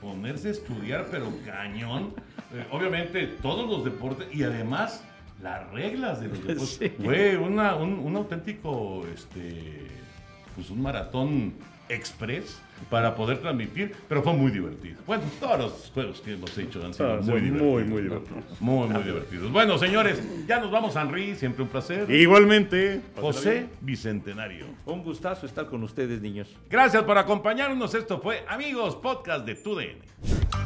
ponerse a estudiar, pero cañón. Eh, obviamente todos los deportes y además las reglas de los deportes. Sí. Fue una, un, un auténtico, este, pues un maratón express para poder transmitir, pero fue muy divertido. Bueno, todos los juegos que hemos hecho han sido Ah, muy, muy, divertidos. muy ¿no? divertidos. Muy, muy divertidos. Bueno, señores, ya nos vamos, Henry, siempre un placer. Igualmente, José. Bicentenario. Un gustazo estar con ustedes, niños. Gracias por acompañarnos. Esto fue Amigos Podcast de TUDN.